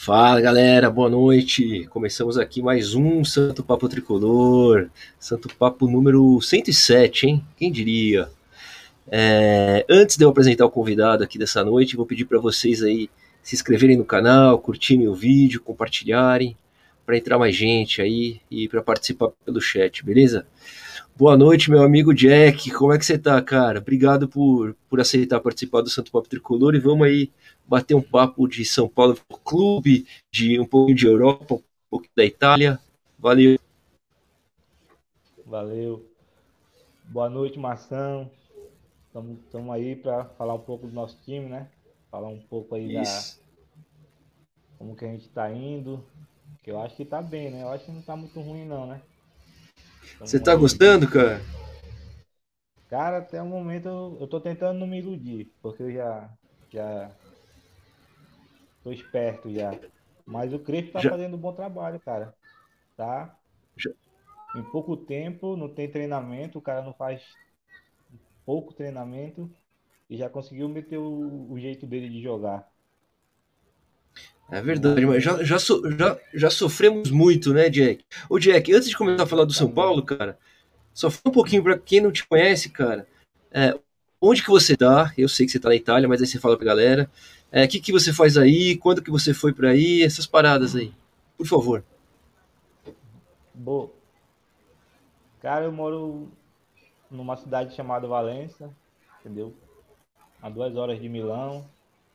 Fala galera, boa noite. Começamos aqui mais um Santo Papo Tricolor, Santo Papo número 107, hein? Quem diria? É, antes de eu apresentar o convidado aqui dessa noite, vou pedir para vocês aí se inscreverem no canal, curtirem o vídeo, compartilharem, para entrar mais gente aí e para participar pelo chat, beleza? Boa noite, meu amigo Jack. Como é que você tá, cara? Obrigado por, por aceitar participar do Santo Papo Tricolor e vamos aí bater um papo de São Paulo Clube, de um pouco de Europa, um pouco da Itália. Valeu. Valeu. Boa noite, Mação. Estamos aí para falar um pouco do nosso time, né? Falar um pouco aí Isso. da como que a gente está indo. Que eu acho que está bem, né? Eu acho que não está muito ruim não, né? Você está gostando, cara? Cara, até o momento eu, eu tô tentando não me iludir, porque eu já já Tô esperto já. Mas o Crespo tá já... fazendo um bom trabalho, cara. Tá? Já... Em pouco tempo, não tem treinamento, o cara não faz pouco treinamento e já conseguiu meter o, o jeito dele de jogar. É verdade, mas já, já, já, já sofremos muito, né, Jack? Ô, Jack, antes de começar a falar do São Paulo, cara, só fala um pouquinho para quem não te conhece, cara. É, onde que você tá? Eu sei que você tá na Itália, mas aí você fala pra galera. O é, que, que você faz aí? Quando que você foi para aí? Essas paradas aí. Por favor. Boa. Cara, eu moro numa cidade chamada Valença, entendeu? A duas horas de Milão,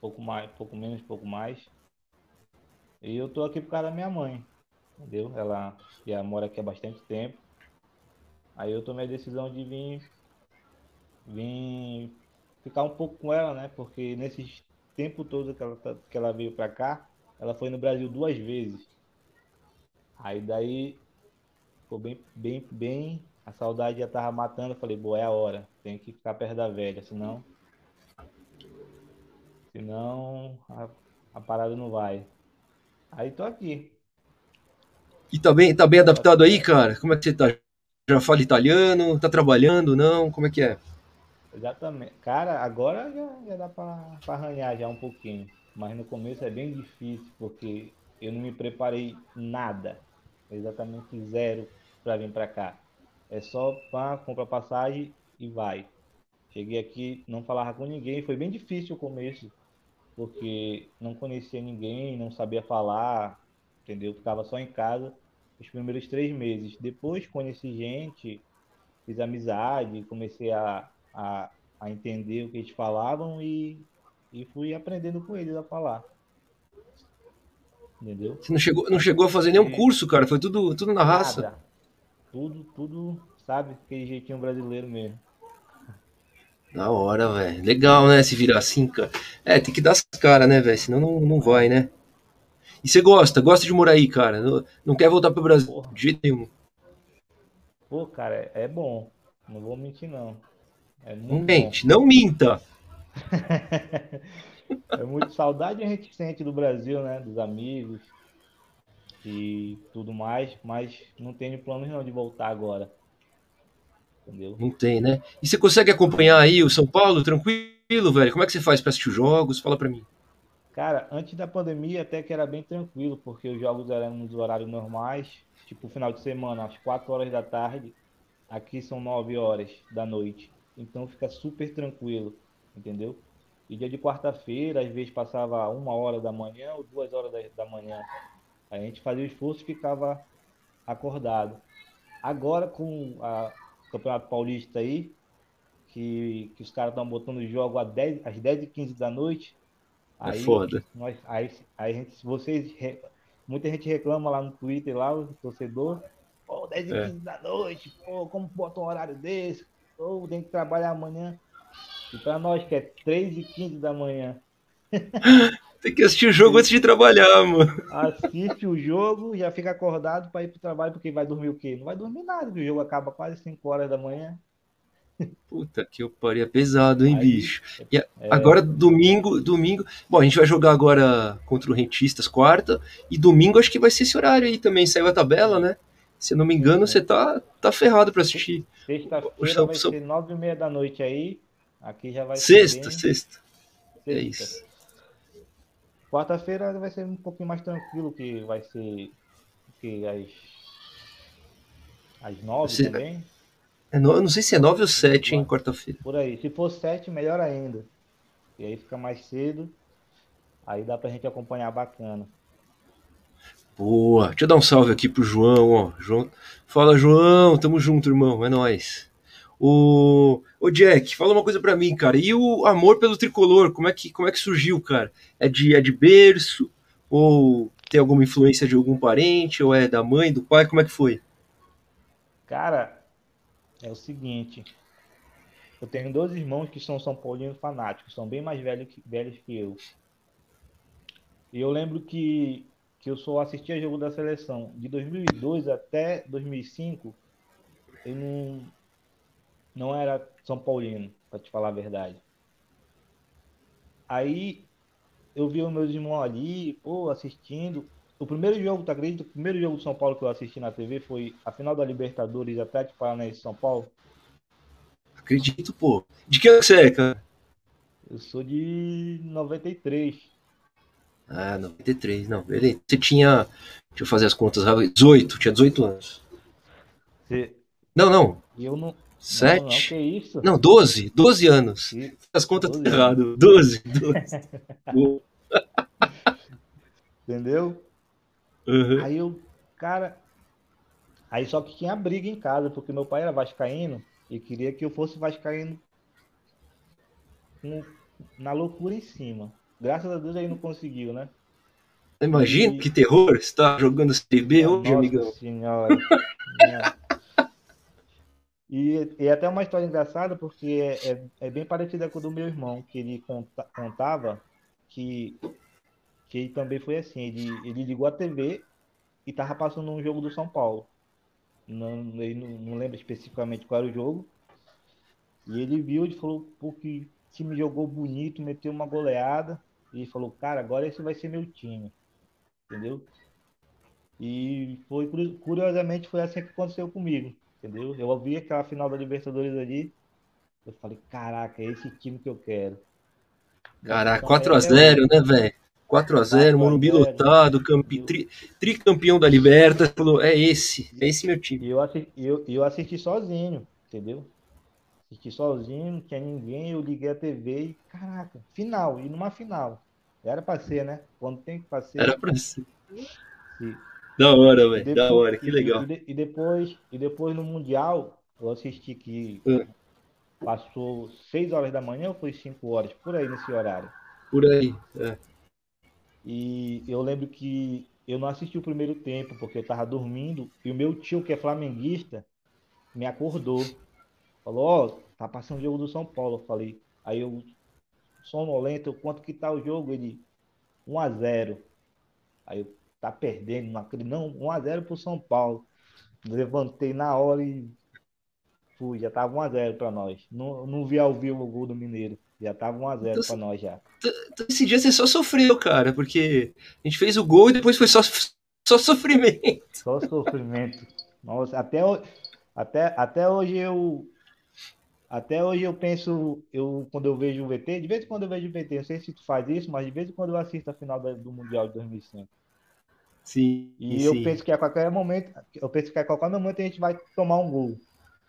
pouco mais, pouco menos, pouco mais. E eu tô aqui por causa da minha mãe, entendeu? Ela já mora aqui há bastante tempo. Aí eu tomei a decisão de vir, vir ficar um pouco com ela, né? Porque nesses tempo todo que ela, tá, que ela veio para cá, ela foi no Brasil duas vezes. Aí daí ficou bem, bem, bem, a saudade já tava matando. Eu falei, boa, é a hora, tem que ficar perto da velha, senão. Senão a, a parada não vai. Aí tô aqui. E tá bem, tá bem adaptado aí, cara? Como é que você tá? Já fala italiano? Tá trabalhando? Não? Como é que é? Exatamente. Cara, agora já, já dá para arranhar já um pouquinho. Mas no começo é bem difícil, porque eu não me preparei nada. Exatamente zero para vir para cá. É só pá, compra passagem e vai. Cheguei aqui, não falava com ninguém. Foi bem difícil o começo, porque não conhecia ninguém, não sabia falar, entendeu? Ficava só em casa os primeiros três meses. Depois conheci gente, fiz amizade, comecei a a, a entender o que eles falavam e, e fui aprendendo com eles a falar. Entendeu? Você não chegou, não chegou a fazer nenhum curso, cara? Foi tudo, tudo na raça? Nada. Tudo, tudo, sabe? Aquele jeitinho brasileiro mesmo. Da hora, velho. Legal, né? Se virar assim, cara. É, tem que dar as caras, né, velho? Senão não, não vai, né? E você gosta? Gosta de morar aí, cara? Não, não quer voltar pro Brasil Porra. de jeito nenhum. Pô, cara, é bom. Não vou mentir, não. É não mente, não minta. é muito saudade a gente sente do Brasil, né? Dos amigos e tudo mais, mas não tenho planos não de voltar agora. Entendeu? Não tem, né? E você consegue acompanhar aí o São Paulo tranquilo, velho? Como é que você faz para assistir os jogos? Fala para mim. Cara, antes da pandemia até que era bem tranquilo, porque os jogos eram nos horários normais, tipo final de semana, às 4 horas da tarde. Aqui são 9 horas da noite. Então fica super tranquilo, entendeu? E dia de quarta-feira, às vezes passava uma hora da manhã ou duas horas da, da manhã. A gente fazia o esforço e ficava acordado. Agora com a Campeonato Paulista aí, que, que os caras estão botando o jogo às 10, às 10 e 15 da noite. É aí, é foda. Nós, aí, aí a gente, vocês, muita gente reclama lá no Twitter, lá, o torcedor, pô, 10 e 15 é. da noite, pô, como bota um horário desse? ou tem que trabalhar amanhã. E para nós que é 3 e 15 da manhã. tem que assistir o jogo antes de trabalhar, mano. Assiste o jogo, já fica acordado para ir pro trabalho, porque vai dormir o quê? Não vai dormir nada, porque o jogo acaba quase 5 horas da manhã. Puta que eu paria pesado, hein, Aí, bicho. E é... agora domingo, domingo. Bom, a gente vai jogar agora contra o Rentistas quarta e domingo acho que vai ser esse horário aí também. Saiu a tabela, né? Se não me engano, você tá, tá ferrado para assistir. Sexta-feira vai ser nove e meia da noite aí. Aqui já vai sexta, ser. Sexta, sexta. É isso. Quarta-feira vai ser um pouquinho mais tranquilo, que vai ser que às às nove Você- também. É no- eu não sei se é 9 ou 7, hein, quarta-feira. Por aí. Se for sete, melhor ainda. E aí fica mais cedo. Aí dá pra gente acompanhar bacana. Boa. Deixa eu dar um salve aqui pro João, ó. João... Fala, João. Tamo junto, irmão. É nóis. O... Ô, Jack, fala uma coisa pra mim, cara. E o amor pelo tricolor? Como é que, como é que surgiu, cara? É de, é de berço? Ou tem alguma influência de algum parente? Ou é da mãe, do pai? Como é que foi? Cara, é o seguinte. Eu tenho dois irmãos que são São Paulinos fanáticos, são bem mais velhos que, velhos que eu. E eu lembro que, que eu só assistia jogo da seleção. De 2002 até 2005, eu não, não era São Paulino, pra te falar a verdade. Aí eu vi os meus irmãos ali, pô, assistindo. O primeiro jogo, tu acredita? O primeiro jogo de São Paulo que eu assisti na TV foi a final da Libertadores Atlético Paranaense São Paulo. Acredito, pô. De que ano você é, cara? Eu sou de 93. Ah, 93. Não, beleza. Você tinha. Deixa eu fazer as contas rápido. 18. Tinha 18 anos. Você- Não, não. E eu não. Não, não, 7? que isso? Não, 12. 12 anos. E- As contas 12 estão errado. 12. 12. Boa. Entendeu? Uhum. Aí eu, cara. Aí só que tinha briga em casa, porque meu pai era vascaíno e queria que eu fosse vascaíno com- na loucura em cima. Graças a Deus aí não conseguiu, né? Imagina E- que terror. Você tá jogando Série B hoje, Nossa amigão. senhora. E, e até uma história engraçada, porque é, é, é bem parecida com a do meu irmão, que ele conta- contava que, que ele também foi assim. Ele, ele ligou a TV e tava passando um jogo do São Paulo. Não, ele não, não lembra especificamente qual era o jogo. E ele viu e falou, pô, que time jogou bonito, meteu uma goleada. E falou, cara, agora esse vai ser meu time. Entendeu? E foi curi- curiosamente foi assim que aconteceu comigo, entendeu? Eu ouvi aquela final da Libertadores ali, eu falei, caraca, é esse time que eu quero. Caraca, Então, 4x0, né, velho? 4x0, Morumbi 4 a 0. lotado, tri... tricampeão da Liberta. Falou, é esse, é esse meu time. E eu assisti, eu, eu assisti sozinho, entendeu? Assisti sozinho, não tinha ninguém, eu liguei a TV e, caraca, final, e numa final. Era pra ser, né? Quando tem que pra ser. Era pra ser. se- Da hora, velho, da hora, que legal. E, e depois, e depois no Mundial, eu assisti que Hum. passou 6 horas da manhã ou foi 5 horas, por aí nesse horário. Por aí. é. E eu lembro que eu não assisti o primeiro tempo, porque eu tava dormindo, e o meu tio, que é flamenguista, me acordou. Falou, ó, tá passando o jogo do São Paulo. Eu falei, aí eu, sonolento, quanto que tá o jogo? Ele, 1 a 0 Aí eu, tá perdendo, não acredito, não, 1 a 0 pro São Paulo. Levantei na hora e fui, já tava 1 a 0 pra nós. Não, não vi ao vivo o gol do Mineiro, já tava 1 a 0 Então, pra nós já. Então, esse dia você só sofreu, cara, porque a gente fez o gol e depois foi só, só sofrimento. Só sofrimento. Nossa, até, até, até hoje eu. Até hoje eu penso, eu, quando eu vejo o VT, de vez em quando eu vejo o VT, não sei se tu faz isso, mas de vez em quando eu assisto a final do Mundial de 2005. Sim, E sim. eu penso que a qualquer momento, eu penso que a qualquer momento a gente vai tomar um gol.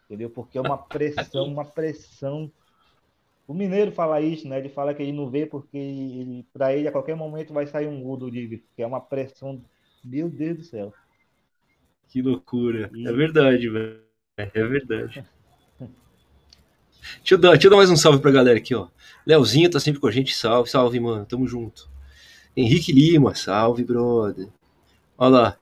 Entendeu? Porque é uma pressão, uma pressão. O Mineiro fala isso, né? Ele fala que ele não vê porque ele, para ele a qualquer momento vai sair um gol do Liverpool, que é uma pressão, meu Deus do céu. Que loucura. E- É verdade, velho. É verdade. Deixa eu, dar, deixa eu dar mais um salve pra galera aqui, ó. Leozinho tá sempre com a gente. Salve, salve, mano. Tamo junto. Henrique Lima, salve, brother. Olha lá.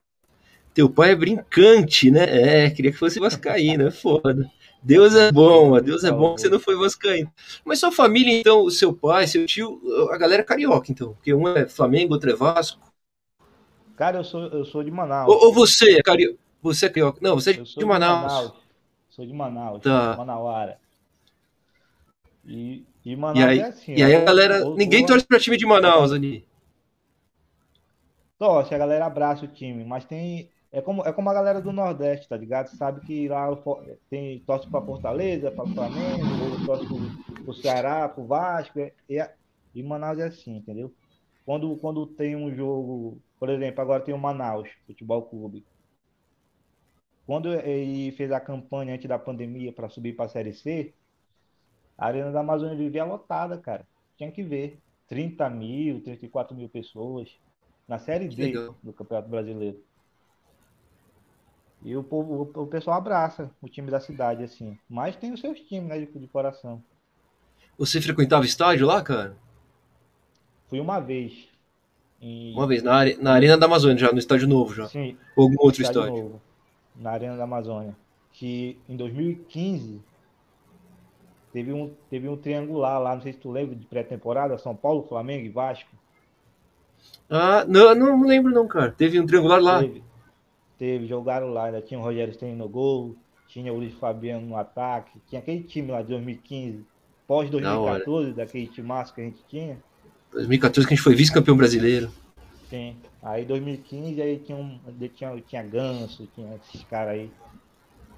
Teu pai é brincante, né? É, queria que fosse vascaíno, é foda. Deus é bom. Deus é bom que você não foi vascaíno. Mas sua família, então, o seu pai, seu tio, a galera é carioca, então. Porque um é Flamengo, outro é Vasco. Cara, eu sou, eu sou de Manaus. Ou, ou você é carioca? Você é carioca? Não, você é Eu de sou Manaus. Sou de Manaus. Tá. Manauara. E, e Manaus E aí, é assim. e aí a galera. ou- ninguém ou- torce pra time de Manaus ali. Torce, a galera abraça o time, mas tem. É como, é como a galera do Nordeste, tá ligado? Sabe que lá tem torce pra Fortaleza, pra Flamengo, torce pro, pro Ceará, pro Vasco. é- E, e Manaus é assim, entendeu? quando, quando tem um jogo, por exemplo, agora tem o Manaus Futebol Clube. Quando ele fez a campanha antes da pandemia para subir para Série C, a Arena da Amazônia vivia lotada, cara. Tinha que ver. 30 mil, 34 mil pessoas na Série D Legal. do Campeonato Brasileiro. E o, povo, o, pessoal abraça o time da cidade, assim. Mas tem os seus times, né, de, de coração. Você frequentava estádio lá, cara? Fui uma vez. Uma vez, na, na Arena da Amazônia, já, no estádio novo já. Sim. Ou algum outro estádio? estádio? Novo, na Arena da Amazônia. Que em 2015 teve um, teve um triangular lá, não sei se tu lembra, de pré-temporada, São Paulo, Flamengo e Vasco. Ah, não, não lembro não, cara. Teve um triangular lá. Teve, teve jogaram lá, ainda tinha o Rogério Sten no gol, tinha o Luiz Fabiano no ataque, tinha aquele time lá de 2015, pós 2014, daquele time massa que a gente tinha. 2014 que a gente foi vice-campeão brasileiro. Sim. Aí 2015 aí tinha um, tinha, tinha Ganso, tinha esses caras aí.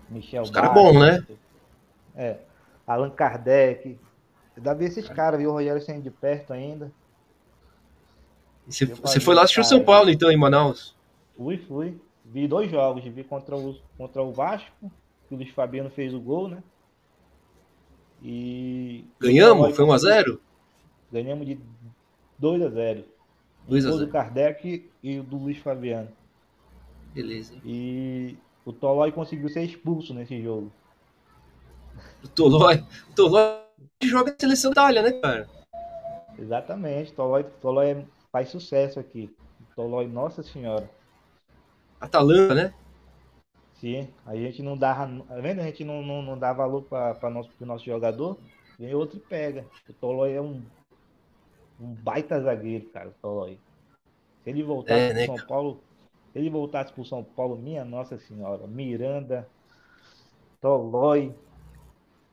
Michel Os caras bom, né? É. Allan Kardec. Dá ver esses caras, viu? O Rogério saindo de perto ainda. Você, você foi lá assistir o São Paulo, então, em Manaus? Fui, fui. Vi dois jogos. Vi contra o, contra o Vasco, que o Luiz Fabiano fez o gol, né? E. Ganhamos? Foi 1x0? Ganhamos de 2x0. 2 a 0. do Kardec e do Luiz Fabiano. Beleza. E o Tolói conseguiu ser expulso nesse jogo. O Tolói, o Tolói joga a seleção da Itália, né, cara? Exatamente. Tolói, Tolói é, faz sucesso aqui. Tolói, nossa senhora. Atalanta, né? Sim, a gente não dá, tá vendo? A gente não, não, não dá valor para nosso, nosso jogador, vem outro e pega. O Tolói é um, um baita zagueiro, cara, o Tolói. Se ele voltasse é, né, São Paulo, se ele voltasse pro São Paulo, minha nossa senhora, Miranda, Tolói,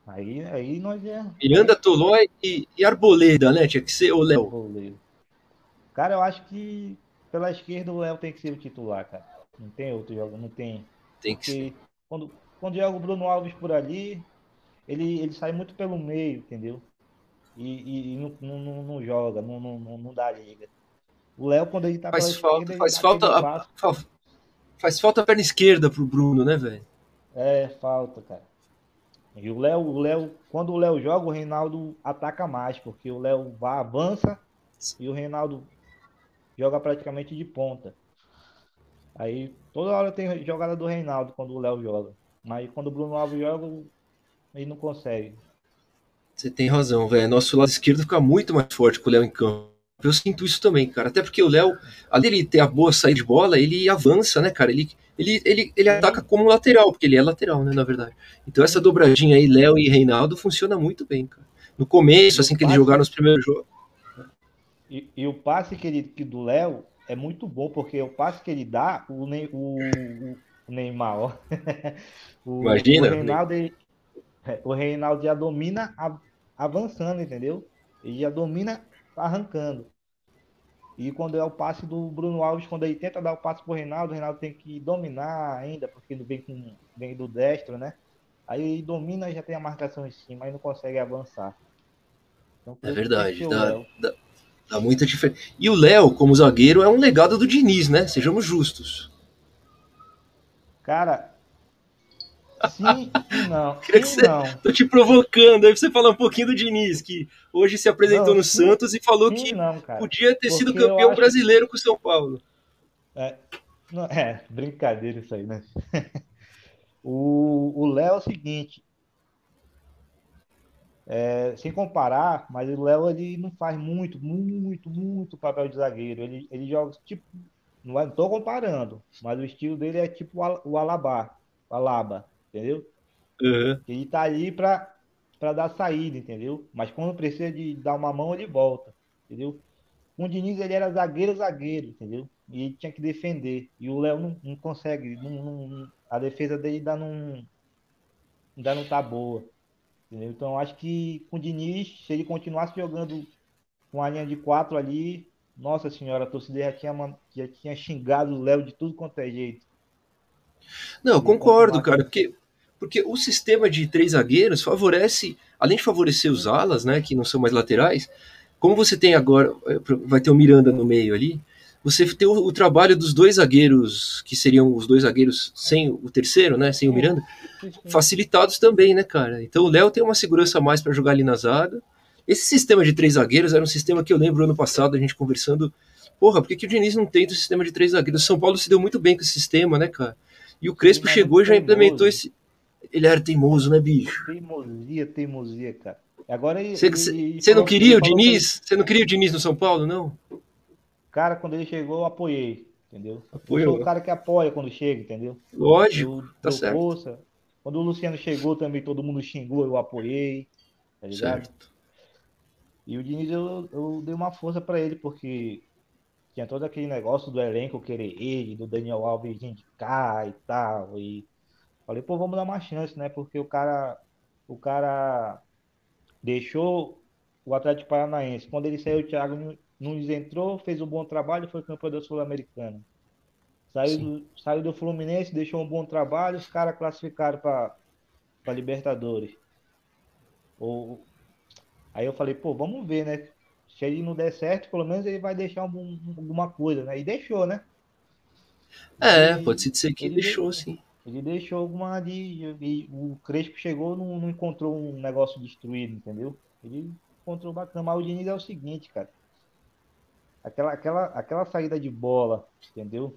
Aí, aí nós é. Miranda, Tolói e, e, Arboleda, né? Tinha que ser o Léo. Cara, eu acho que pela esquerda o Léo tem que ser o titular, cara. Não tem outro jogo, não tem. Tem que ser. Quando, quando joga o Bruno Alves por ali, ele, ele sai muito pelo meio, entendeu? E, e, e não, não, não, joga, não, não, não dá liga. O Léo, quando ele tá faz falta, faz falta, a, faz falta a perna esquerda pro Bruno, né, velho? É, falta, cara. E o Léo, o Léo, quando o Léo joga, o Reinaldo ataca mais, porque o Léo vai, avança e o Reinaldo joga praticamente de ponta. Aí toda hora tem jogada do Reinaldo quando o Léo joga. Mas quando o Bruno Alves joga, ele não consegue. Você tem razão, velho. Nosso lado esquerdo fica muito mais forte com o Léo em campo. Eu sinto isso também, cara. Até porque o Léo, além de ter a boa saída de bola, ele avança, né, cara? Ele, ele, ele, ele ataca como lateral, porque ele é lateral, né, na verdade. Então essa dobradinha aí, Léo e Reinaldo, funciona muito bem, cara. No começo, assim que eles jogaram os primeiros jogos. E, e o passe que ele, que do Léo é muito bom, porque o passe que ele dá, o, ne, o, o Neymar, ó. o, Imagina. O Reinaldo, ele, é, o Reinaldo já domina avançando, entendeu? Ele já domina arrancando. E quando é o passe do Bruno Alves, quando ele tenta dar o passe pro Reinaldo, o Reinaldo tem que dominar ainda, porque ele vem, com, vem do destro, né? Aí ele domina e já tem a marcação em cima, aí não consegue avançar. Então, é verdade, dá, dá, dá, muita diferença. E o Léo, como zagueiro, é um legado do Diniz, né? Sejamos justos. Cara, Sim e não. Queria sim, que você, não. Tô te provocando aí pra você falar um pouquinho do Diniz, que hoje se apresentou não, no sim, Santos e falou sim, que não, podia ter sido campeão brasileiro com o São Paulo. É, não, é, brincadeira isso aí, né? o Léo é o seguinte. É, sem comparar, mas o Léo ele não faz muito, muito, muito papel de zagueiro. Ele, ele joga tipo. Não estou comparando, mas o estilo dele é tipo o Alaba. O Alaba entendeu? Uhum. Ele tá ali pra, pra dar saída, entendeu? Mas quando precisa de dar uma mão, ele volta, entendeu? O Diniz, ele era zagueiro, zagueiro, entendeu? E ele tinha que defender. E o Léo não, não consegue, não, não, a defesa dele ainda não, ainda não tá boa. Entendeu? Então, acho que com o Diniz, se ele continuasse jogando com a linha de quatro ali, nossa senhora, a torcida já tinha, já tinha xingado o Léo de tudo quanto é jeito. Não, eu concordo, cara, porque porque o sistema de três zagueiros favorece, além de favorecer os alas, né, que não são mais laterais, como você tem agora, vai ter o Miranda no meio ali, você tem o, o, trabalho dos dois zagueiros, que seriam os dois zagueiros sem o terceiro, né? Sem o Miranda, facilitados também, né, cara? Então o Léo tem uma segurança a mais para jogar ali na zaga. Esse sistema de três zagueiros era um sistema que eu lembro ano passado, a gente conversando. Porra, por que, que o Diniz não tenta o sistema de três zagueiros? O São Paulo se deu muito bem com esse sistema, né, cara? E o Crespo chegou e já implementou esse. Ele era teimoso, né, bicho? Teimosia, teimosia, cara. Agora Você não queria o Diniz? Você não queria o Diniz no São Paulo, não? Cara, quando ele chegou, eu apoiei, entendeu? Apoiou. Eu sou o cara que apoia quando chega, entendeu? Lógico, eu, tá certo. Força. Quando o Luciano chegou também, todo mundo xingou, eu apoiei, tá? Certo. E o Diniz, eu, eu dei uma força para ele, porque tinha todo aquele negócio do elenco querer ele, do Daniel Alves indicar e tal, e falei, pô, vamos dar uma chance, né? Porque o cara, o cara deixou o Atlético Paranaense. Quando ele saiu, o Thiago Nunes entrou, fez um bom trabalho, foi campeão da Sul-Americana. Saiu do, saiu do Fluminense, deixou um bom trabalho, os caras classificaram para Libertadores. Ou, aí eu falei, pô, vamos ver, né? Se ele não der certo, pelo menos ele vai deixar um, alguma coisa, né? E deixou, né? É, ele, pode ser que ele deixou, deixou, sim. Ele deixou alguma de. de o Crespo chegou não, não encontrou um negócio destruído, entendeu? Ele encontrou bacana. Mas o Diniz é o seguinte, cara aquela, aquela, aquela saída de bola, entendeu?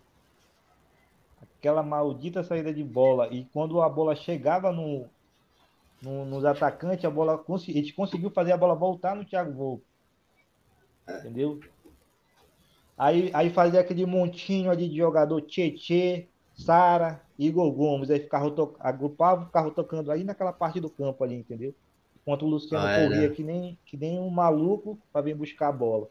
Aquela maldita saída de bola. E quando a bola chegava no, no, nos atacantes, a bola a gente conseguiu fazer a bola voltar no Thiago Volpe. Entendeu? Aí, aí fazia aquele montinho ali de jogador Tietê, Sara, Igor Gomes. Aí ficava to... agrupava, ficava tocando aí naquela parte do campo ali, entendeu? Enquanto o Luciano ah, corria que nem, que nem um maluco para vir buscar a bola.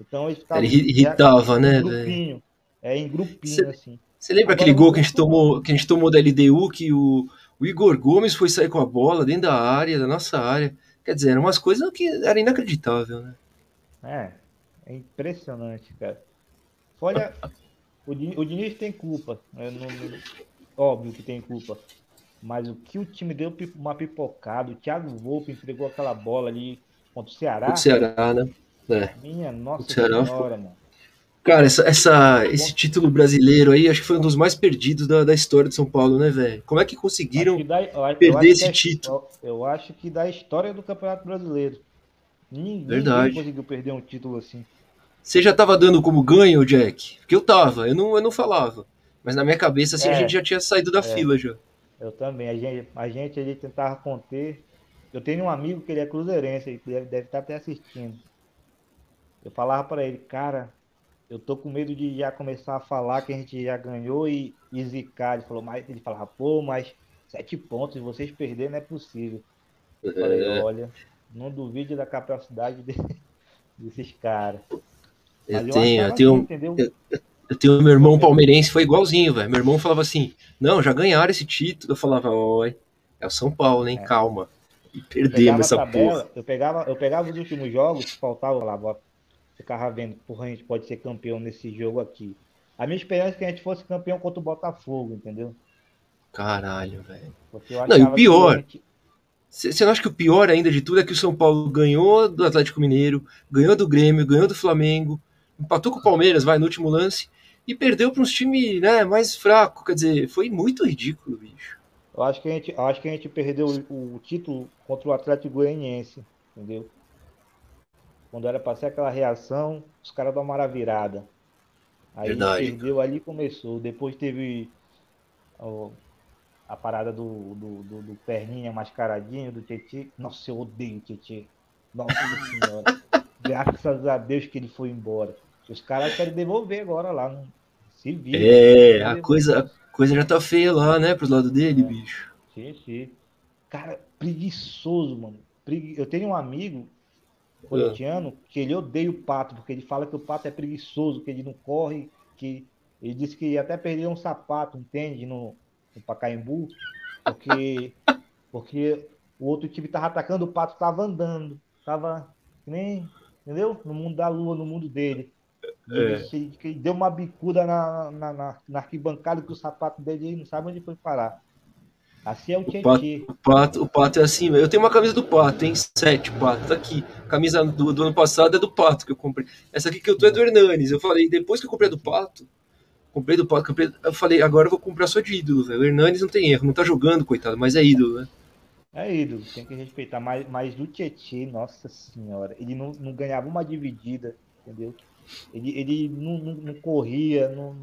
Então ele ficava. Ele irritava, né, velho? É, em grupinho, cê, assim. Você lembra Agora, aquele gol que a gente tomou, que a gente tomou da LDU, que o, o Igor Gomes foi sair com a bola dentro da área, da nossa área. Quer dizer, eram umas coisas que era inacreditável, né? É, é impressionante, cara. Olha, o, Diniz, o Diniz tem culpa. Né? Não, não, óbvio que tem culpa. Mas o que o time deu uma pipocada, o Thiago Volpe entregou aquela bola ali contra o Ceará. O Ceará, né? É. Minha nossa senhora, mano. Cara, essa, essa, esse título brasileiro aí, acho que foi um dos mais perdidos da, da história de São Paulo, né, velho? Como é que conseguiram que dá, perder esse título? Eu acho que da história do Campeonato Brasileiro. Ninguém, Verdade. conseguiu perder um título assim. Você já tava dando como ganho, Jack? Porque eu tava, eu não, eu não falava. Mas na minha cabeça, assim, é, a gente já tinha saído da é, fila já. Eu também. A gente, a gente, a gente tentava conter. Eu tenho um amigo que ele é cruzeirense, ele deve, deve estar até assistindo. Eu falava para ele, cara, eu tô com medo de já começar a falar que a gente já ganhou e, e zicar. Ele falou, mas ele falava, pô, mas sete pontos, vocês perderem não é possível. Eu falei, é. olha, não duvide da capacidade de, desses caras. Eu tenho, eu tenho, assim, eu, eu, tenho meu irmão palmeirense, foi igualzinho, velho. Meu irmão falava assim, não, já ganharam esse título. Eu falava, oi, é o São Paulo, hein, é. calma. E perdemos essa tabela, porra. Eu pegava, eu pegava os últimos jogos, faltava lá, ficava vendo, porra, a gente pode ser campeão nesse jogo aqui. A minha esperança é que a gente fosse campeão contra o Botafogo, entendeu? Caralho, velho. Não, e o pior. Você gente... não acha que o pior ainda de tudo é que o São Paulo ganhou do Atlético Mineiro, ganhou do Grêmio, ganhou do Flamengo, empatou com o Palmeiras, vai, no último lance, e perdeu para uns times né, mais fracos. Quer dizer, foi muito ridículo, bicho. Eu acho que a gente, acho que a gente perdeu o, o título contra o Atlético Goianiense, entendeu? Quando era para ser aquela reação, os caras dão uma virada. Aí Verdade. perdeu ali começou. Depois teve ó, a parada do, do, do, do, perninha mascaradinho, do Tietê. Nossa, eu odeio o Tietê. Nossa senhora. Graças a Deus que ele foi embora. Os caras querem devolver agora lá. Não... Se vira. É, a coisa, a coisa já tá feia lá, né? Pro lado dele, é. bicho. Sim, sim. Cara, preguiçoso, mano. Eu tenho um amigo corintiano que ele odeia o Pato, porque ele fala que o Pato é preguiçoso, que ele não corre, que ele disse que até perdeu um sapato, entende, no, no Pacaembu, porque, porque o outro time tava atacando, o Pato tava andando, tava nem, entendeu? No mundo da lua, no mundo dele. É. Ele, ele deu uma bicuda na, na, na, na arquibancada que o sapato dele não sabe onde foi parar. Assim é o pato, o pato, o pato é assim, eu tenho uma camisa do pato, hein? Sete, pato, tá aqui. Camisa do, do ano passado é do pato que eu comprei. Essa aqui que eu tô é do Hernanes. Eu falei, depois que eu comprei a do pato, comprei do pato, comprei, eu falei, agora eu vou comprar só de ídolo, velho. O Hernanes não tem erro, não tá jogando, coitado, mas é ídolo, né? É ídolo, tem que respeitar. Mas, mas do nossa senhora, ele não, não ganhava uma dividida, entendeu? Ele, ele não, não, não corria, não,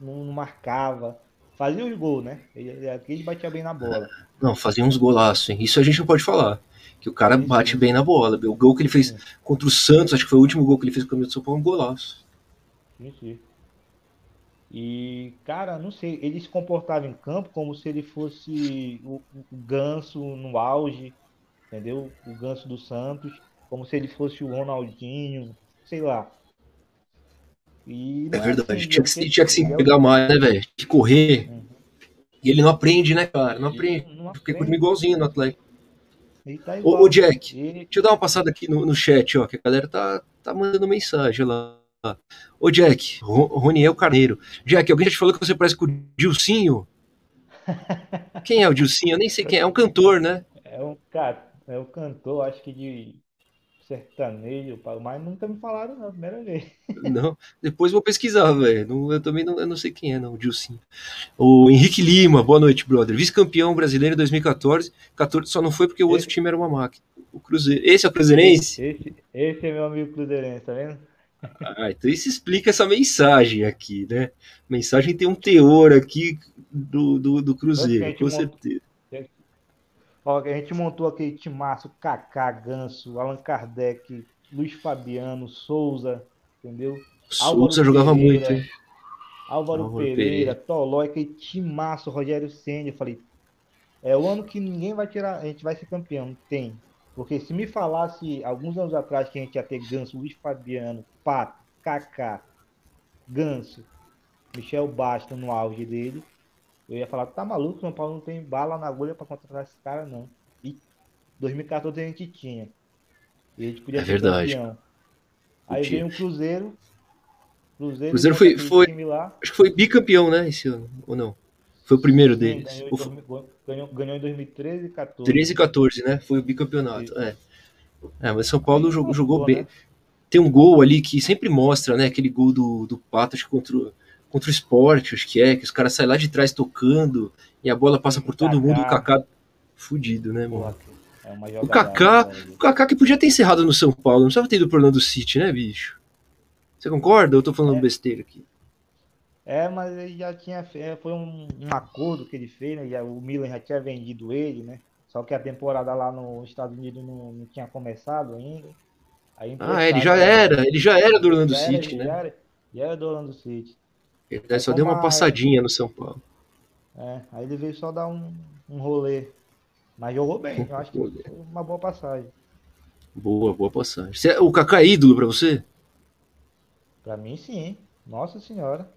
não, não marcava. Fazia os gols, né? Ele, aqui ele batia bem na bola. Não, fazia uns golaços, hein? Isso a gente não pode falar. Que o cara bate bem na bola. O gol que ele fez contra o Santos, acho que foi o último gol que ele fez com a camisa do São Paulo, um golaço. Sim, sim. E, cara, não sei, ele se comportava em campo como se ele fosse o, o Ganso no auge, entendeu? O Ganso do Santos, como se ele fosse o Ronaldinho, sei lá. E É não verdade. assim, Tinha que, ele- se- tinha que se ele é entregar mais, né, velho? Que correr. Uhum. E ele não aprende, né, cara? Não aprende. Não Fiquei aprende. ele igualzinho no Atlético. Tá Ô, igual. ô, Jack, Ele- deixa eu dar uma passada aqui no, no chat, ó, que a galera tá, tá mandando mensagem lá. Ô, Jack, Ro- Roniel Carneiro. Jack, alguém já te falou que você parece com o Dilcinho? Quem é o Dilcinho? Eu nem sei quem é. É um cantor, né? É um, ca- é um cantor, acho que de sertanejo, mas nunca me falaram, não, primeira vez. Não, depois vou pesquisar, velho. Eu também não, eu não sei quem é, não, o Dilcinho. O Henrique Lima, boa noite, brother. Vice-campeão brasileiro em 2014. 14 só não foi porque o outro Esse- time era uma máquina. O Cruzeiro. Esse é o Cruzeirense? Esse, esse é meu amigo cruzeirense, tá vendo? Ah, então isso explica essa mensagem aqui, né? A mensagem tem um teor aqui do, do, do Cruzeiro, com a gente monta- certeza. Ó, a gente montou aquele timaço, Kaká, Ganso, Allan Kardec, Luiz Fabiano, Souza, entendeu? Souza jogava Pereira. muito, hein? Álvaro, Álvaro Pereira, Pereira. Tolói, aquele timaço, Rogério Ceni, eu falei, é o ano que ninguém vai tirar, a gente vai ser campeão, tem. Porque se me falasse alguns anos atrás que a gente ia ter Ganso, Luiz Fabiano, Pato, Kaká, Ganso, Michel Bastos no auge dele, eu ia falar, tá maluco, São Paulo não tem bala na agulha pra contratar esse cara, não. E 2014 a gente tinha. E a gente podia É ser verdade. campeão. Aí veio o Cruzeiro. Cruzeiro, Cruzeiro foi- foi- time lá. Acho que foi bicampeão, né, esse ano, ou não? Foi o primeiro Sim, deles. Ganhou, em Ou foi 2000 ganhou, ganhou em 2013 e 14. 13 e 14, né? Foi o bicampeonato. É. é, mas São Paulo jogou, jogou bem. né? Tem um gol ali que sempre mostra, né? Aquele gol do, do que contra, o- contra o esporte, acho que é, que os caras saem lá de trás tocando e a bola passa por todo Kaká. mundo. O Kaká fudido, né, mano? É O Kaká, o Kaká que podia ter encerrado no São Paulo, não precisava ter ido pro Orlando City, né, bicho? Você concorda? Eu tô falando É. besteira aqui. É, mas ele já tinha é, foi um, um acordo que ele fez, né? Já, o Milan já tinha vendido ele, né? Só que a temporada lá nos Estados Unidos não, não tinha começado ainda. Aí Ah, ele já era, ele já era do Orlando Já City, já né? era, já era do Orlando City. Ele só deu uma passadinha no São Paulo. É, aí ele veio só dar um, um rolê. Mas jogou bem, eu acho que foi uma boa passagem. Boa, boa passagem. Você- o Kaká é ídolo pra você? Pra mim, sim. Nossa senhora.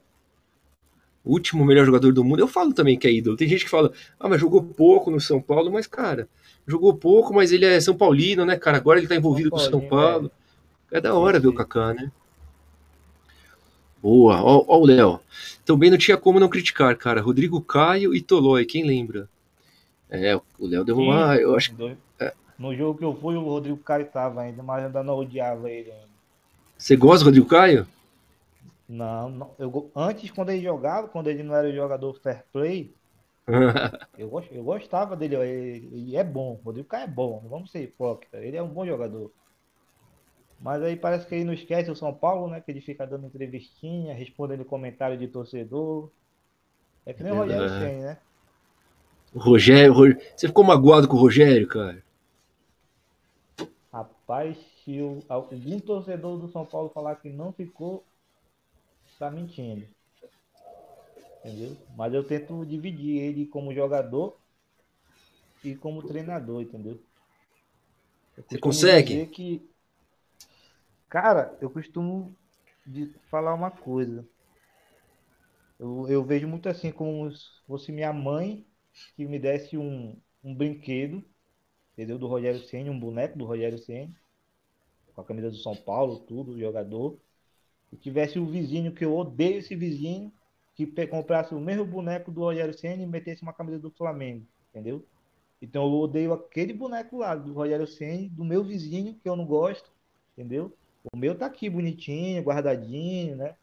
O último melhor jogador do mundo. Eu falo também que é ídolo. Tem gente que fala, ah, mas jogou pouco no São Paulo, mas, cara, jogou pouco, mas ele é São Paulino, né, cara? Agora ele tá envolvido com o São Paulo. É da hora Sim, ver o. Kaká, né? Boa, ó, ó o Léo. Também não tinha como não criticar, cara. Rodrigo Caio e Tolói, quem lembra? É, o Léo deu uma. Eu acho que É. No jogo que eu fui, o Rodrigo Caio tava ainda, mas ainda não odiava ele ainda. você gosta do Rodrigo Caio? Não, não. Eu, antes, quando ele jogava, quando ele não era jogador fair play, eu, eu gostava dele. Ele, ele é bom. O Rodrigo Caio é bom. Não vamos ser hipócritas. Ele é um bom jogador. Mas aí parece que ele não esquece o São Paulo, né? Que ele fica dando entrevistinha, respondendo comentário de torcedor. É que nem o Rogério. Ceni, né? O Rogério, o Ro- você ficou magoado com o Rogério, cara? Rapaz, se o- algum torcedor do São Paulo falar que não ficou, tá mentindo. Entendeu? Mas eu tento dividir ele como jogador e como treinador, entendeu? Eu Você consegue? que, cara, eu costumo de falar uma coisa. Eu, eu vejo muito assim como se fosse minha mãe que me desse um, um brinquedo entendeu? Do Rogério Ceni, um boneco do Rogério Ceni, com a camisa do São Paulo, tudo, jogador. E tivesse o vizinho, que eu odeio esse vizinho, que comprasse o mesmo boneco do Rogério Ceni e metesse uma camisa do Flamengo. entendeu? Então eu odeio aquele boneco lá do Rogério Senna, do meu vizinho, que eu não gosto, entendeu? O meu tá aqui bonitinho, guardadinho, né?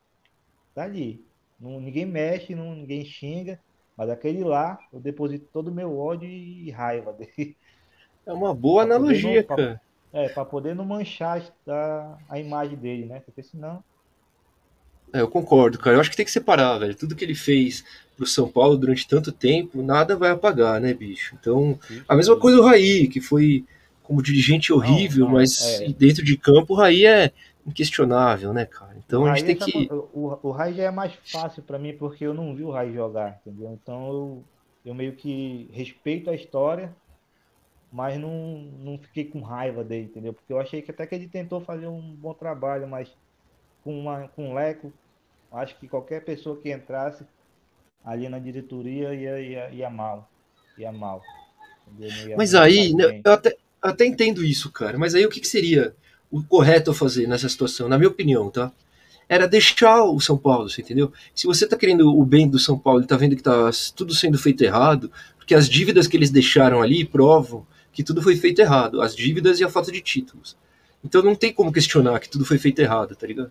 Tá ali. Não, ninguém mexe, não, ninguém xinga. Mas aquele lá, eu deposito todo o meu ódio e raiva dele. É uma boa pra analogia, não, cara. Pra, é, para poder não manchar a, a imagem dele, né? Porque senão. É, eu concordo, cara. Eu acho que tem que separar, velho. Tudo que ele fez pro São Paulo durante tanto tempo, nada vai apagar, né, bicho? Então, a mesma coisa do Raí, que foi como dirigente horrível, não, não, mas é. dentro de campo o Raí é inquestionável, né, cara? Então a gente tem que. O, o Rai já é mais fácil para mim porque eu não vi o Rai jogar, entendeu? Então eu, eu meio que respeito a história, mas não, não fiquei com raiva dele, entendeu? Porque eu achei que até que ele tentou fazer um bom trabalho, mas com, uma, com um leco, acho que qualquer pessoa que entrasse ali na diretoria ia, ia, ia mal. Ia mal. Mas aí, né, eu até, até entendo isso, cara. Mas aí o que, que seria o correto a fazer nessa situação, na minha opinião, tá? Era deixar o São Paulo, você entendeu? Se você tá querendo o bem do São Paulo e tá vendo que tá tudo sendo feito errado, porque as dívidas que eles deixaram ali provam que tudo foi feito errado, as dívidas e a falta de títulos. Então não tem como questionar que tudo foi feito errado, tá ligado?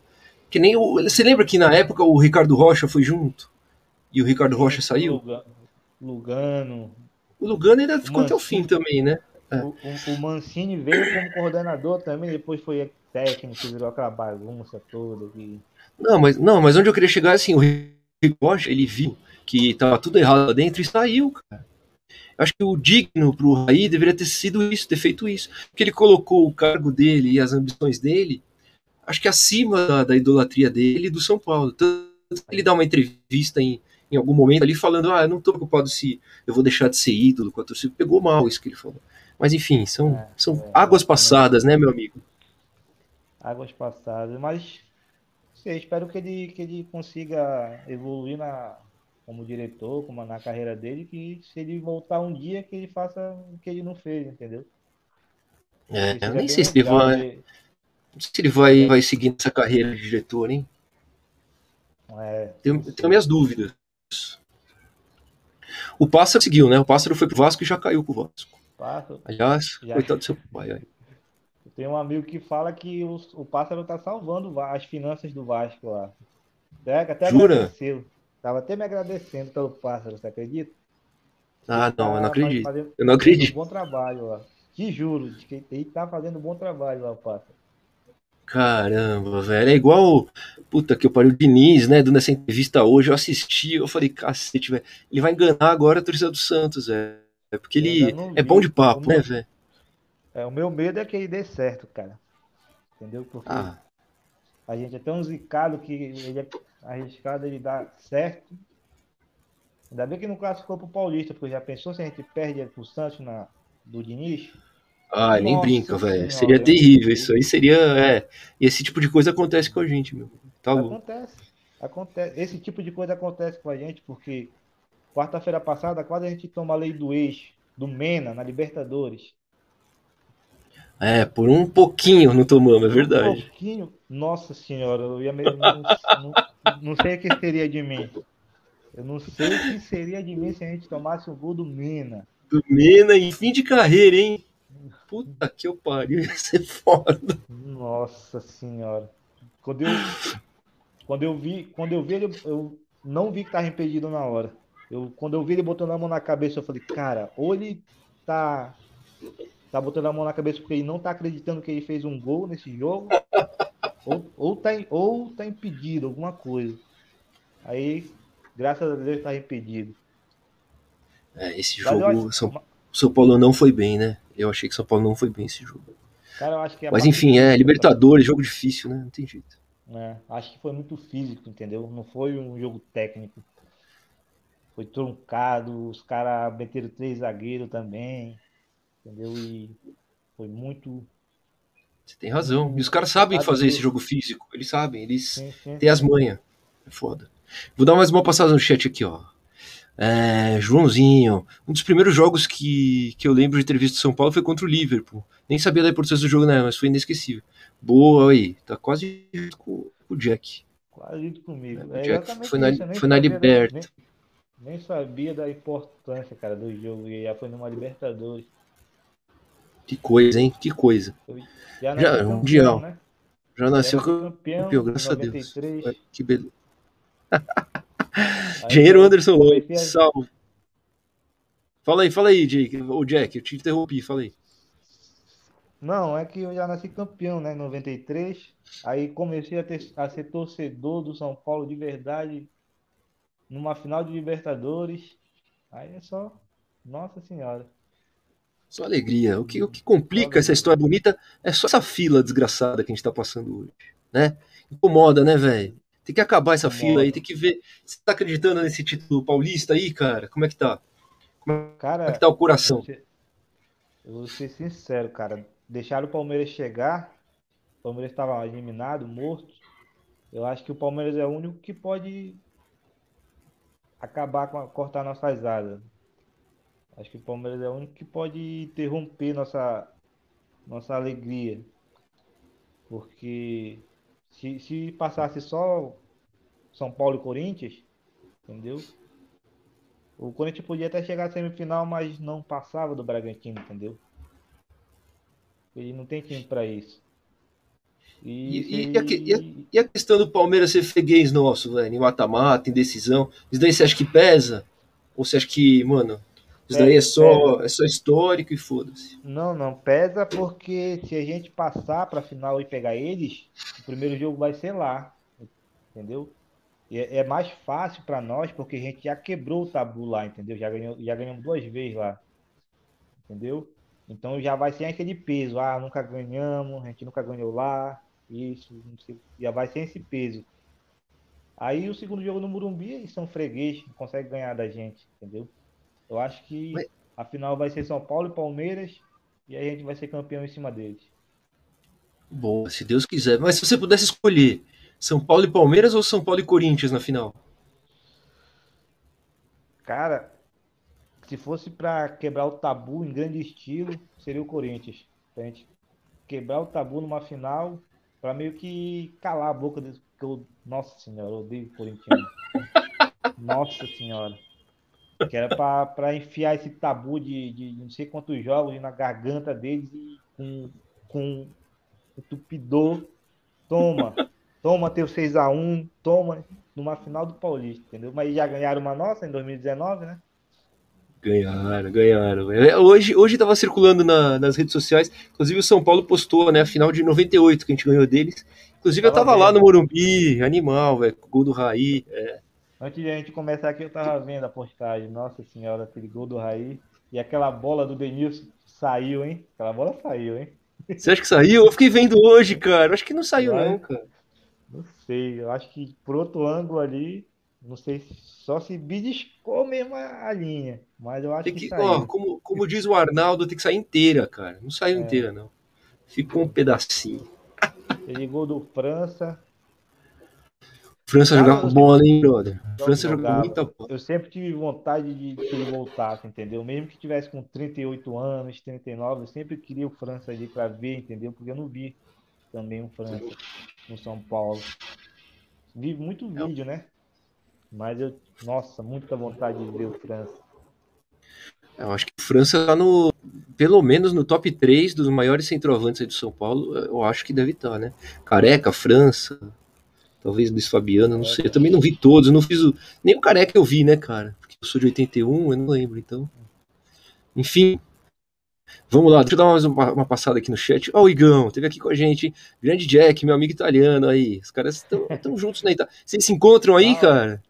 Que nem o, você lembra que na época o Ricardo Rocha foi junto e o Ricardo Rocha saiu? Lugano. O Lugano ainda ficou até o fim também, né? É. O, o, o, Mancini veio como coordenador também, depois foi técnico, virou aquela bagunça toda. Que... Não, mas, não, mas onde eu queria chegar assim, o Ricoche, ele viu que tava tudo errado lá dentro e saiu, cara. Acho que o digno pro Raí deveria ter sido isso, ter feito isso. Porque ele colocou o cargo dele e as ambições dele, acho que acima da, da idolatria dele e do São Paulo. Tanto ele dá uma entrevista em, em algum momento ali falando, ah, eu não tô preocupado se eu vou deixar de ser ídolo com a torcida. Pegou mal isso que ele falou. Mas enfim, são, é, são é, águas passadas, né, meu amigo? Águas passadas, mas sei, espero que ele, que ele consiga evoluir na, como diretor, como na carreira dele, que se ele voltar um dia, que ele faça o que ele não fez, entendeu? É, eu nem sei se ele vai. De... Se ele vai, vai seguir nessa carreira de diretor, hein? É, tenho, tenho minhas dúvidas. O Pássaro seguiu, né? O Pássaro foi pro Vasco e já caiu pro Vasco. Pássaro. Aliás, já... coitado do seu pai. Aí. Tem um amigo que fala que o, o Pássaro tá salvando as finanças do Vasco lá. Até, até Jura? agradeceu. Tava até me agradecendo pelo Pássaro, você acredita? Ah, não, eu não acredito. Fazendo, eu não acredito. Um bom trabalho lá. Te juro, de que ele tá fazendo um bom trabalho lá, o Pássaro. Caramba, velho. É igual. Puta que eu parei o Diniz, né? Dando essa entrevista hoje, eu assisti, eu falei, cacete, velho. Ele vai enganar agora a torcida do Santos, velho. É porque ele é bom de papo, né, velho? É, o meu medo é que ele dê certo, cara. Entendeu? Porque ah. a gente é tão zicado que ele é arriscado ele dar certo. Ainda bem que não classificou pro Paulista, porque já pensou se a gente perde pro Santos na, do Diniz? Ah, nem brinca, velho. Seria terrível. Isso aí seria. É, esse tipo de coisa acontece com a gente, meu. Tá acontece. Acontece. Esse tipo de coisa acontece com a gente porque Quarta-feira passada, quase a gente toma a lei do ex, do Mena, na Libertadores. É, por um pouquinho não tomamos, é verdade. Um pouquinho? Nossa senhora, eu ia mesmo. não, não, não sei o que seria de mim. Eu não sei o que seria de mim se a gente tomasse o gol do Mena. Do Mena em fim de carreira, hein? Puta que eu pariu, ia ser foda. Nossa senhora. Quando eu, quando eu vi, quando eu vi ele, eu não vi que estava impedido na hora. Eu, quando eu vi ele botando a mão na cabeça, eu falei, cara, ou ele tá, tá botando a mão na cabeça porque ele não tá acreditando que ele fez um gol nesse jogo, ou, ou, tá, ou tá impedido, alguma coisa. Aí, graças a Deus, tá impedido. É, esse jogo, São, São Paulo não foi bem, né? Eu achei que São Paulo não foi bem esse jogo. Cara, eu acho que Mas enfim, é Libertadores, jogo difícil, né? Não tem jeito. É, acho que foi muito físico, entendeu? Não foi um jogo técnico foi truncado, os caras meteram três zagueiros também, entendeu? E foi muito. Você tem razão. E os caras sabem fazer esse jogo físico. Eles sabem, eles sim, sim. têm as manhas. É foda. Vou dar mais uma passada no chat aqui, ó. É, Joãozinho, um dos primeiros jogos que, que eu lembro de ter visto São Paulo foi contra o Liverpool. Nem sabia da importância do jogo, né? Mas foi inesquecível. Boa aí, tá quase com, com o Jack. Quase comigo. É, o Jack foi na, foi na Liberta. Nem sabia da importância, cara, do jogo. E já foi numa Libertadores. Que coisa, hein? Que coisa. Já, Já, nasceu mundial. né? Já nasceu Já campeão, campeão, graças a Deus. 93. Que beleza. Engenheiro Anderson a- salve. Fala aí, fala aí, Jake. Ô, Jack, eu te interrompi, fala aí. Não, é que eu já nasci campeão, né, em 93. Aí comecei a, ter- a ser torcedor do São Paulo de verdade numa final de Libertadores. Aí é só, Nossa Senhora. Só alegria. O que, o que complica essa história bonita é só essa fila desgraçada que a gente tá passando hoje, né? Incomoda, né, velho? Tem que acabar essa Incomoda. fila aí, tem que ver. Você tá acreditando nesse título paulista aí, cara? Como é que tá? Como é Cara, que tá o coração? eu vou ser- eu vou ser sincero, cara. Deixaram o Palmeiras chegar. O Palmeiras estava eliminado, morto. Eu acho que o Palmeiras é o único que pode acabar com a, cortar nossas asas. Acho que o Palmeiras é o único que pode interromper nossa nossa alegria. Porque se, se passasse só São Paulo e Corinthians, entendeu? O Corinthians podia até chegar à semifinal, mas não passava do Bragantino, entendeu? Ele não tem time pra isso. E, E- e a e a- questão do Palmeiras ser freguês nosso, velho, em mata-mata, em decisão, isso daí você acha que pesa? Ou você acha que, mano, isso daí é só, é só histórico e foda-se? Não, não pesa porque se a gente passar pra final e pegar eles, o primeiro jogo vai ser lá, entendeu? E é, é mais fácil pra nós porque a gente já quebrou o tabu lá, entendeu? Já ganhou, já ganhamos duas vezes lá, entendeu? Então já vai sem aquele peso, ah, nunca ganhamos, a gente nunca ganhou lá, isso, não sei, já vai sem esse peso. Aí o segundo jogo no Morumbi, eles são freguês, não conseguem ganhar da gente, entendeu? Eu acho que Mas- a final vai ser São Paulo e Palmeiras e aí a gente vai ser campeão em cima deles. Boa, se Deus quiser. Mas se você pudesse escolher São Paulo e Palmeiras ou São Paulo e Corinthians na final? Cara, se fosse pra quebrar o tabu em grande estilo, seria o Corinthians. Pra gente quebrar o tabu numa final, pra meio que calar a boca desse. que eu- Nossa senhora, eu odeio corintiano. Nossa senhora. Que era pra, pra enfiar esse tabu de, de não sei quantos jogos na garganta deles e com, com entupidor. Toma, toma teu 6x1, toma numa final do Paulista, entendeu? Mas já ganharam uma nossa em 2019, né? Ganharam, ganharam. É, Hoje, hoje tava circulando na- nas redes sociais, inclusive o São Paulo postou, né, a final de 98 que a gente ganhou deles. Inclusive eu Tava tava lá vendo. no Morumbi, animal, velho, gol do Raí. é. Antes de a gente começar aqui, eu tava vendo a postagem. Nossa senhora, aquele gol do Raí. E aquela bola do Denilson saiu, hein? Aquela bola saiu, hein? Você acha que saiu? Eu fiquei vendo hoje, cara. Acho que não saiu Vai. não, cara. Não sei, eu acho que por outro ângulo ali, não sei se só se beliscou mesmo a, linha. Mas eu acho Tem que que, ó, como, como diz o Arnaldo, tem que sair inteira, cara. Não saiu É. inteira, não. Ficou um pedacinho. Ele gol do França. França Cara, jogava bola, hein, brother? França jogava. muita bola. Eu sempre tive vontade de que ele voltasse, entendeu? Mesmo que tivesse com 38 anos, 39, eu sempre queria o França ali pra ver, entendeu? Porque eu não vi também o França no São Paulo. Vi muito vídeo, né? Mas eu, nossa, muita vontade de ver o França. Eu acho que a França tá no. Pelo menos no top 3 dos maiores centroavantes aí do São Paulo, eu acho que deve estar, né? Careca, França, talvez Luiz Fabiano, não sei. Eu também não vi todos, não fiz o. Nem o Careca eu vi, né, cara? Porque eu sou de 81, eu não lembro, então. Enfim. Vamos lá, deixa eu dar mais uma, uma passada aqui no chat. Ó, o Igão, teve aqui com a gente. hein? Grande Jack, meu amigo italiano aí. Os caras estão juntos na Itália. Vocês se encontram aí, Ah, cara?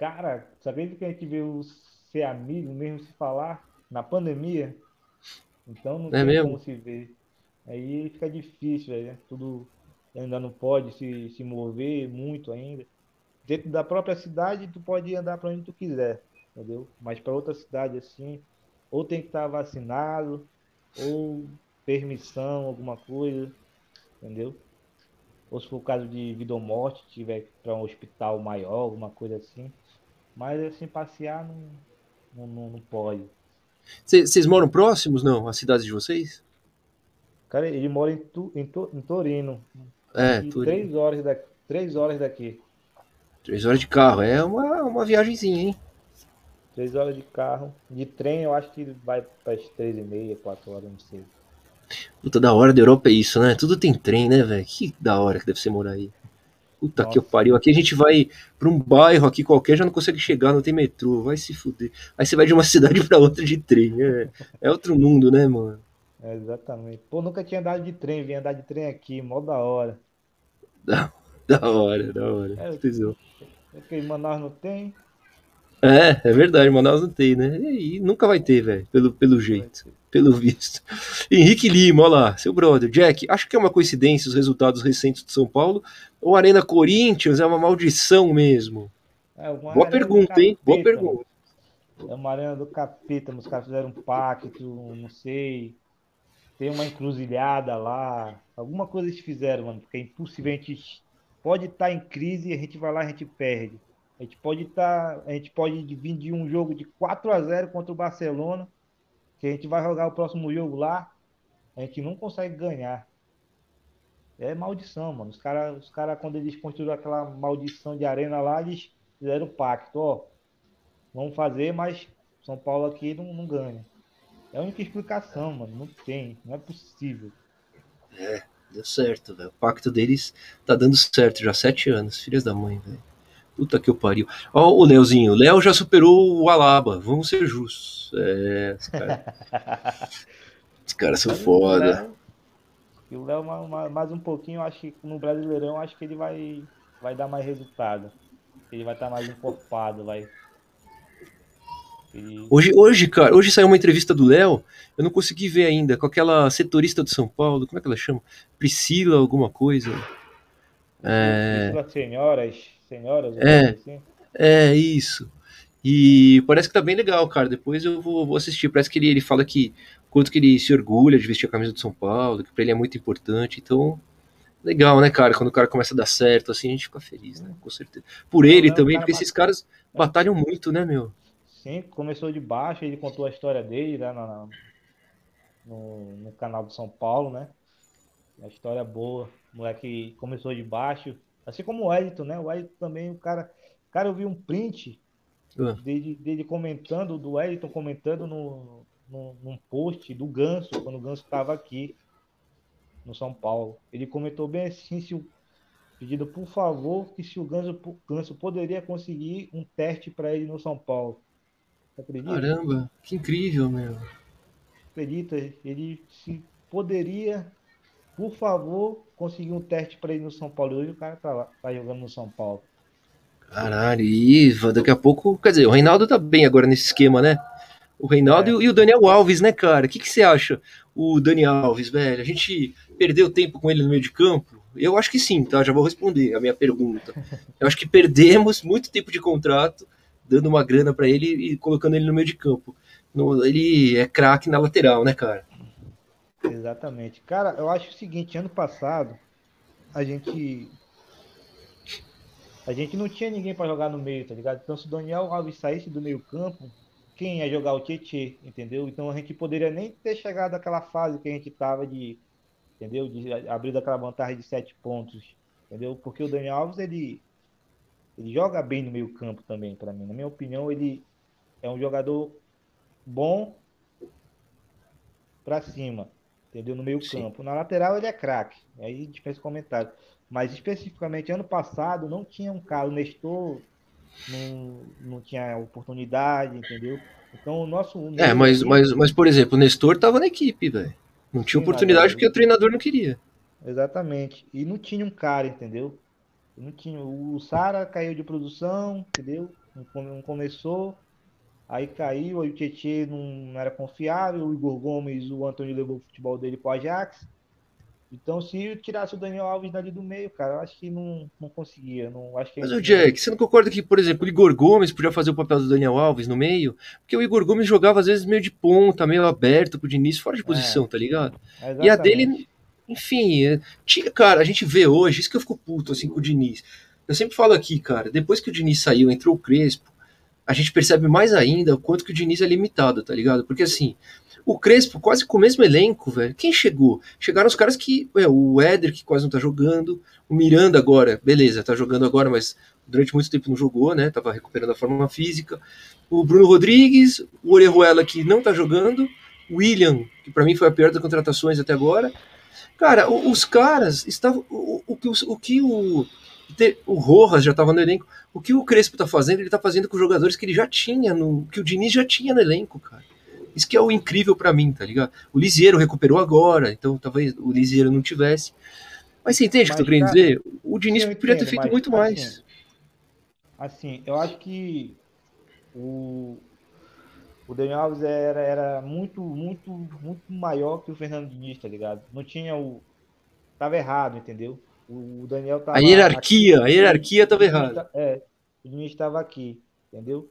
Cara, sabia que a gente veio ser amigo mesmo se falar na pandemia? Então não É tem mesmo? como se ver. Aí fica difícil, né? Tudo ainda não pode se, se mover muito ainda. Dentro da própria cidade, tu pode andar para onde tu quiser, entendeu? Mas para outra cidade assim, ou tem que estar vacinado, ou permissão, alguma coisa, entendeu? Ou se for o caso de vida ou morte, tiver para um hospital maior, alguma coisa assim. Mas assim, passear não, não, não, pode. Vocês moram próximos, não? As cidades de vocês? Cara, ele mora em, tu, em, To- em Torino. É, Turino. três horas daqui. Três horas daqui. Três horas de carro. É uma, uma viagenzinha, hein? Três horas de carro. De trem eu acho que vai para as três e meia, quatro horas, não sei. Puta, da hora da Europa é isso, né? Tudo tem trem, né, velho? Que da hora que deve ser morar aí. Puta Nossa. que eu pariu. Aqui a gente vai pra um bairro aqui qualquer, já não consegue chegar, não tem metrô. Vai se fuder. Aí você vai de uma cidade pra outra de trem. É, é outro mundo, né, mano? É, exatamente. Pô, nunca tinha andado de trem, vim andar de trem aqui, mó da hora. Da, da hora, da hora. É, porque em Manaus não tem. É, é verdade, Manaus não tem, né? E, e nunca vai ter, velho, pelo, pelo jeito, pelo visto. Henrique Lima, olha lá, seu brother. Jack, acho que é uma coincidência os resultados recentes de São Paulo ou Arena Corinthians é uma maldição mesmo? É, Boa pergunta, hein? Boa pergunta. É uma arena do capeta, os caras fizeram um pacto, não sei tem uma encruzilhada lá, alguma coisa eles fizeram, mano, porque é impossível, a gente pode estar tá em crise e a gente vai lá e a gente perde. A gente pode estar, tá, a gente pode vir de um jogo de 4 a 0 contra o Barcelona, que a gente vai jogar o próximo jogo lá, a gente não consegue ganhar. É maldição, mano. Os caras, os cara, quando eles construíram aquela maldição de arena lá, eles fizeram o pacto, ó. Vamos fazer, mas São Paulo aqui não, não ganha. É a única explicação, mano. Não tem. Não é possível. É, deu certo, velho. O pacto deles tá dando certo já há sete anos. Filhas da mãe, velho. Puta que eu pariu. Ó, o Leozinho. Léo já superou o Alaba. Vamos ser justos. É, os caras. os caras são foda. E o Léo, mais um pouquinho, acho que no Brasileirão, acho que ele vai, vai dar mais resultado. Ele vai estar tá mais encorpado, vai Hoje, hoje, cara, hoje saiu uma entrevista do Léo, eu não consegui ver ainda, com aquela setorista de São Paulo, como é que ela chama? Priscila alguma coisa. É... Priscila Senhoras, Senhoras, é, assim. é, isso. E parece que tá bem legal, cara. Depois eu vou, vou assistir. Parece que ele, ele fala que quanto que ele se orgulha de vestir a camisa do São Paulo, que pra ele é muito importante. Então, legal, né, cara? Quando o cara começa a dar certo, assim, a gente fica feliz, né? Com certeza. Por ele não, também, porque esses caras batalham muito, né, meu? Sim, começou de baixo, ele contou a história dele lá né, no, no canal do São Paulo, né? Uma história boa. O moleque começou de baixo, assim como o Edito, né? O Edito também, o cara. Cara, eu vi um print uh. dele, dele comentando, do Edito comentando no, no, num post do Ganso, quando o Ganso estava aqui no São Paulo. Ele comentou bem assim, se o, pedido por favor, que se o Ganso, Ganso poderia conseguir um teste para ele no São Paulo. Acredita? Caramba, que incrível, meu. Acredita? Ele se poderia, por favor, conseguir um teste para ir no São Paulo. Hoje o cara tá, lá, tá jogando no São Paulo. Caralho, e daqui a pouco, quer dizer, o Reinaldo tá bem agora nesse esquema, né? O Reinaldo é. e o Daniel Alves, né, cara? O que, que você acha? O Daniel Alves, velho, a gente perdeu tempo com ele no meio de campo? Eu acho que sim, tá? Já vou responder a minha pergunta. Eu acho que perdemos muito tempo de contrato dando uma grana para ele e colocando ele no meio de campo. No, ele é craque na lateral, né, cara? Exatamente. Cara, eu acho o seguinte, ano passado a gente a gente não tinha ninguém para jogar no meio, tá ligado? Então se o Daniel Alves saísse do meio campo, quem ia jogar o Tietê, entendeu? Então a gente poderia nem ter chegado àquela fase que a gente tava de, entendeu? De abrir aquela vantagem de sete pontos, entendeu? Porque o Daniel Alves, ele ele joga bem no meio campo também, para mim. Na minha opinião, ele é um jogador bom para cima, entendeu? No meio Sim. campo. Na lateral ele é craque, aí dispensa comentário. Mas especificamente ano passado não tinha um cara, o Nestor não, não tinha oportunidade, entendeu? Então o nosso. é, mas, mas, mas por exemplo, o Nestor tava na equipe, velho. Não tinha Sim, oportunidade porque o treinador não queria. Exatamente. E não tinha um cara, entendeu? Não tinha, o Sara caiu de produção, entendeu? Não começou, aí caiu, aí o Tietchan não era confiável, o Igor Gomes, o Antônio levou o futebol dele pro Ajax. Então, se tirasse o Daniel Alves dali do meio, cara, eu acho que não, não conseguia. Não, acho que Mas o Jack, você não concorda que, por exemplo, o Igor Gomes podia fazer o papel do Daniel Alves no meio? Porque o Igor Gomes jogava às vezes meio de ponta, meio aberto pro Diniz, fora de é. posição, é, tá ligado? Exatamente. E a dele enfim, é, tinha, cara, a gente vê hoje, isso que eu fico puto assim com o Diniz. Eu sempre falo aqui, cara, depois que o Diniz saiu, entrou o Crespo, a gente percebe mais ainda o quanto que o Diniz é limitado, tá ligado? Porque assim, O Crespo quase com o mesmo elenco, velho. Quem chegou? Chegaram os caras que. É, o Éder, que quase não tá jogando. O Miranda agora, beleza, tá jogando agora, mas durante muito tempo não jogou, né? Tava recuperando a forma física. O Bruno Rodrigues, o Orejuela, que não tá jogando. O William, que para mim foi a pior das contratações até agora. Cara, os caras estavam. O, o, o, o que o. O Rojas já estava no elenco. O que o Crespo tá fazendo, ele tá fazendo com os jogadores que ele já tinha, no, que o Diniz já tinha no elenco, cara. Isso que é o incrível para mim, tá ligado? O Lisieiro recuperou agora, então talvez o Lisieiro não tivesse. Mas você entende o que eu tô querendo dizer? O Diniz poderia ter feito muito mais. Assim, assim, eu acho que o, o Daniel Alves era, era muito, muito, muito maior que o Fernando Diniz, tá ligado? Não tinha o. Tava errado, entendeu? O Daniel tava. A hierarquia, aqui, a hierarquia tava errada. É, o Diniz estava aqui, entendeu?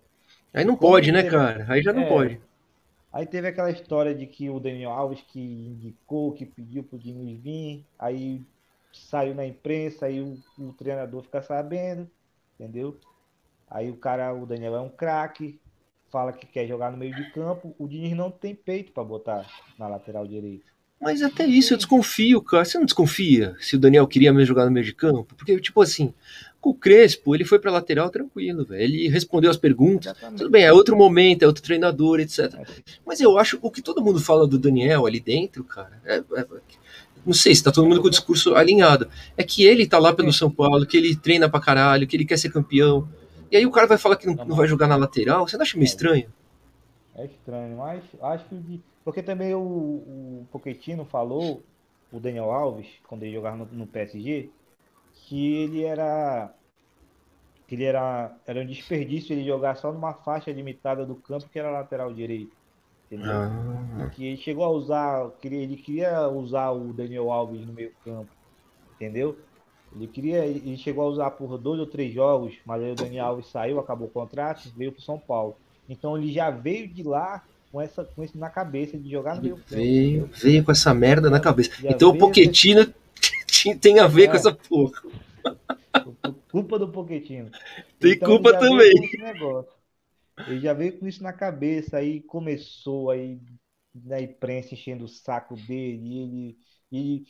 Aí não Como pode, né, teve... cara? Aí já não é, pode. Aí teve aquela história de que o Daniel Alves que indicou, que pediu pro Diniz vir, aí saiu na imprensa, aí o, o treinador fica sabendo, entendeu? Aí o cara, o Daniel é um craque, fala que quer jogar no meio de campo, o Diniz não tem peito para botar na lateral direita. Mas até isso eu desconfio, cara. Você não desconfia se o Daniel queria mesmo jogar no meio de campo? Porque, tipo assim, com o Crespo, ele foi pra lateral tranquilo, velho. Ele respondeu as perguntas. Exatamente. Tudo bem, é outro momento, é outro treinador, etc. É. Mas eu acho, o que todo mundo fala do Daniel ali dentro, cara, é, é, não sei se tá todo mundo com o discurso alinhado. É que ele tá lá pelo São Paulo, que ele treina pra caralho, que ele quer ser campeão. E aí o cara vai falar que não, não vai jogar na lateral. Você não acha meio estranho? É estranho, mas acho que. Porque também o, o Pochettino falou, o Daniel Alves, quando ele jogava no, no PSG, que ele era que ele era, era um desperdício ele jogar só numa faixa limitada do campo que era lateral direito. Entendeu? Ah. Que ele chegou a usar, ele queria usar o Daniel Alves no meio campo, entendeu? Ele queria, ele chegou a usar por dois ou três jogos, mas aí o Daniel Alves saiu, acabou o contrato, veio para São Paulo. Então ele já veio de lá com essa com isso na cabeça de jogar no meio campo. Veio, veio com essa merda na cabeça. Então o Poquetino tem a ver é. com essa porra. Culpa do Poquetino. Tem então, culpa também. Ele já veio com isso na cabeça, aí começou aí na imprensa enchendo o saco dele, e ele, e,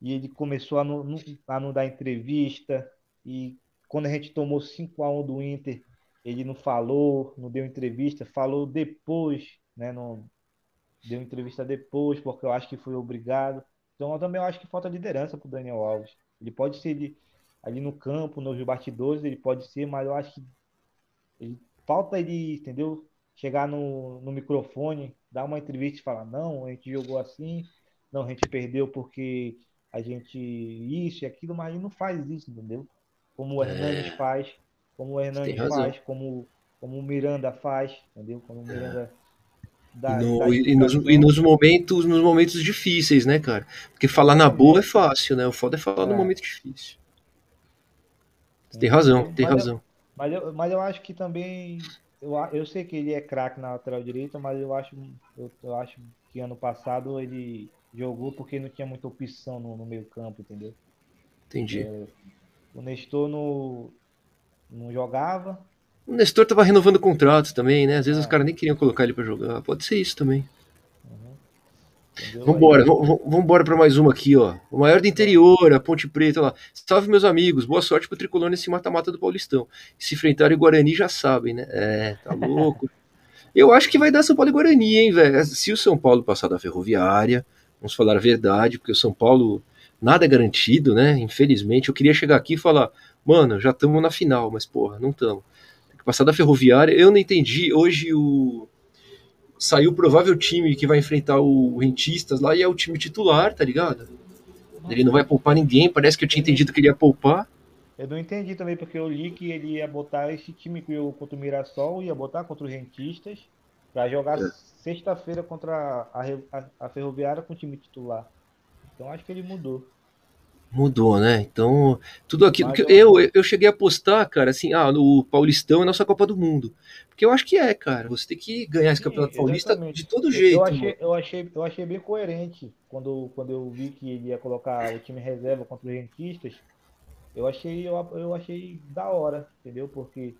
e ele começou a não, a não dar entrevista, e quando a gente tomou 5 a 1 do Inter, ele não falou, não deu entrevista, falou depois, né? Não, deu entrevista depois, porque eu acho que foi obrigado. Então eu também acho que falta liderança para o Daniel Alves. Ele pode ser de, ali no campo, nos bastidores, ele pode ser, mas eu acho que ele, falta ele, entendeu? Chegar no, no microfone, dar uma entrevista e falar, não, a gente jogou assim, não, a gente perdeu porque a gente isso e aquilo, mas ele não faz isso, entendeu? Como o Hernandes é. faz, como o Hernandes faz, como, como o Miranda faz, entendeu? Como o Miranda. É da, e, no, da e, nos, e, nos, momentos nos momentos difíceis, né, cara? Porque falar na boa é fácil, né? O foda é falar é. no momento difícil. Tem razão, tem mas razão. Eu, mas, eu, mas eu acho que também. Eu, eu sei que ele é craque na lateral direita, mas eu acho, eu, eu, acho que ano passado ele jogou porque não tinha muita opção no, no meio campo, entendeu? Entendi. É, o Nestor no, não jogava, o Nestor tava renovando o contrato também, né? Às vezes é. os caras nem queriam colocar ele para jogar. Pode ser isso também. Uhum. Vambora, vambora para mais uma aqui, ó. O maior do interior, a Ponte Preta lá. Salve, meus amigos. Boa sorte pro tricolor nesse mata-mata do Paulistão. Se enfrentarem o Guarani, já sabem, né? É, tá louco. Eu acho que vai dar São Paulo e Guarani, hein, velho? Se o São Paulo passar da ferroviária, vamos falar a verdade, porque o São Paulo nada é garantido, né? Infelizmente, eu queria chegar aqui e falar, mano, já estamos na final, mas porra, não estamos passar da Ferroviária. Eu não entendi. Hoje o saiu o provável time que vai enfrentar o Rentistas lá e é o time titular, tá ligado? Ele não vai poupar ninguém. Parece que eu tinha entendido que ele ia poupar. Eu não entendi também, porque eu li que ele ia botar esse time contra o Mirassol, ia botar contra os Rentistas, para jogar é. sexta-feira contra a, a, a Ferroviária com o time titular. Então acho que ele mudou. Mudou, né? Então, tudo aquilo que eu, eu cheguei a postar, cara, assim, ah, no Paulistão é nossa Copa do Mundo. Porque eu acho que é, cara. Você tem que ganhar esse Sim, Campeonato Paulista de todo jeito. Eu achei, eu achei, eu achei bem coerente quando, quando eu vi que ele ia colocar o time reserva contra os rentistas. Eu achei, eu, eu achei da hora, entendeu? Porque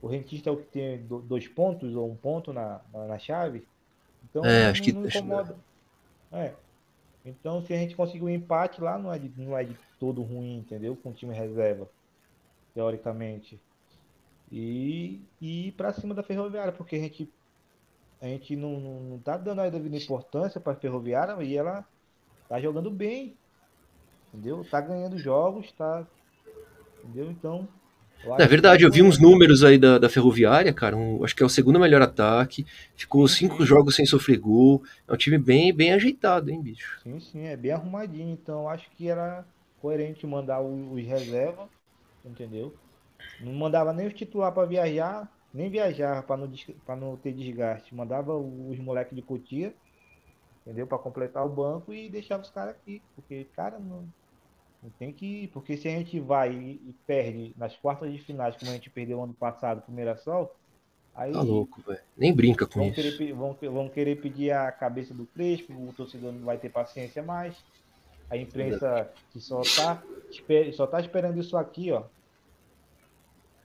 o rentista é o que tem dois pontos ou um ponto na, na, na chave. Então é, acho que incomoda. É. Então se a gente conseguir um empate lá, não é de, não é de todo ruim, entendeu? Com o time reserva, teoricamente. E, e ir pra cima da ferroviária, porque a gente, a gente não, não, não tá dando a devida importância pra ferroviária e ela tá jogando bem. Entendeu? Tá ganhando jogos, tá. Entendeu? Então, é verdade, eu vi uns números aí da, da Ferroviária, cara. Um, acho que é o segundo melhor ataque. Ficou cinco jogos sem sofrer gol. É um time bem, bem ajeitado, hein, bicho? Sim, sim, é bem arrumadinho. Então acho que era coerente mandar os, os reservas, entendeu? Não mandava nem os titular para viajar, nem viajar para não, pra não ter desgaste. Mandava os moleques de Cotia, entendeu? Para completar o banco e deixava os caras aqui. Porque, cara, não tem que. Porque se a gente vai e, e perde nas quartas de finais, como a gente perdeu ano passado pro Mirassol, aí. Tá louco, velho. Nem brinca com vão isso. Querer, vão, vão querer pedir a cabeça do Crespo, o torcedor não vai ter paciência mais. A imprensa que só tá, só tá esperando isso aqui, ó.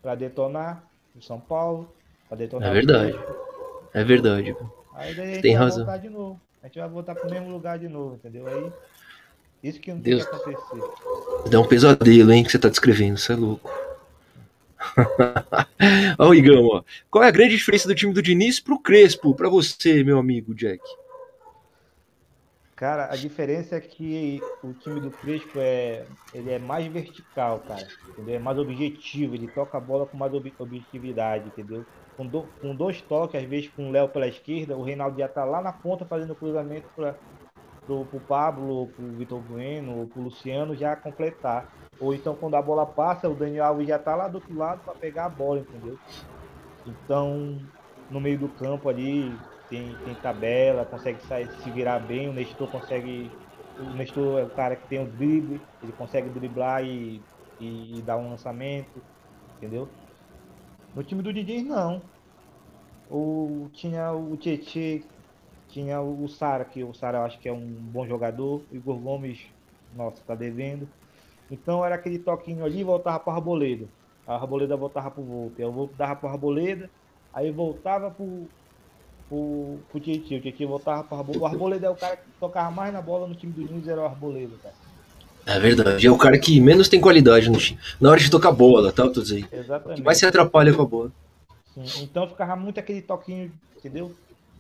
Pra detonar o São Paulo. Pra detonar é verdade. É verdade. Aí daí a gente Tem vai razão. voltar de novo. A gente vai voltar pro mesmo lugar de novo, entendeu? Aí isso que não Deus. tem que acontecer. Dá um pesadelo, hein, que você tá descrevendo, você é louco. Olha o Igão, ó. Qual é a grande diferença do time do Diniz pro Crespo, para você, meu amigo Jack? Cara, a diferença é que o time do Crespo é, ele é mais vertical, cara. Entendeu? É mais objetivo, ele toca a bola com mais ob objetividade, entendeu? Com, do, com dois toques, às vezes com o Léo pela esquerda, o Reinaldo já tá lá na ponta fazendo cruzamento para pro, pro Pablo, pro Vitor Bueno, pro Luciano já completar. Ou então quando a bola passa, o Daniel Alves já tá lá do outro lado para pegar a bola, entendeu? Então, no meio do campo ali, tem, tem tabela, consegue sair, se virar bem, o Nestor consegue. O Nestor é o cara que tem o drible, ele consegue driblar e, e, e dar um lançamento, entendeu? No time do Didi não. O, tinha o Tietchan tinha o Sara, que o Sara eu acho que é um bom jogador. O Igor Gomes, nossa, tá devendo. Então era aquele toquinho ali e voltava para Arboleda. A Arboleda voltava pro Volpe. Eu voltava para Arboleda, aí voltava pro, pro, pro Tietchan. O Tietchan voltava para Arboleda. O Arboleda é o cara que tocava mais na bola no time do Nunes, era o Arboleda, cara. É verdade, é o cara que menos tem qualidade no time. Na hora de tocar bola, tá? Tô dizendo. Exatamente. Que mais se atrapalha com a bola. Sim, então ficava muito aquele toquinho, entendeu?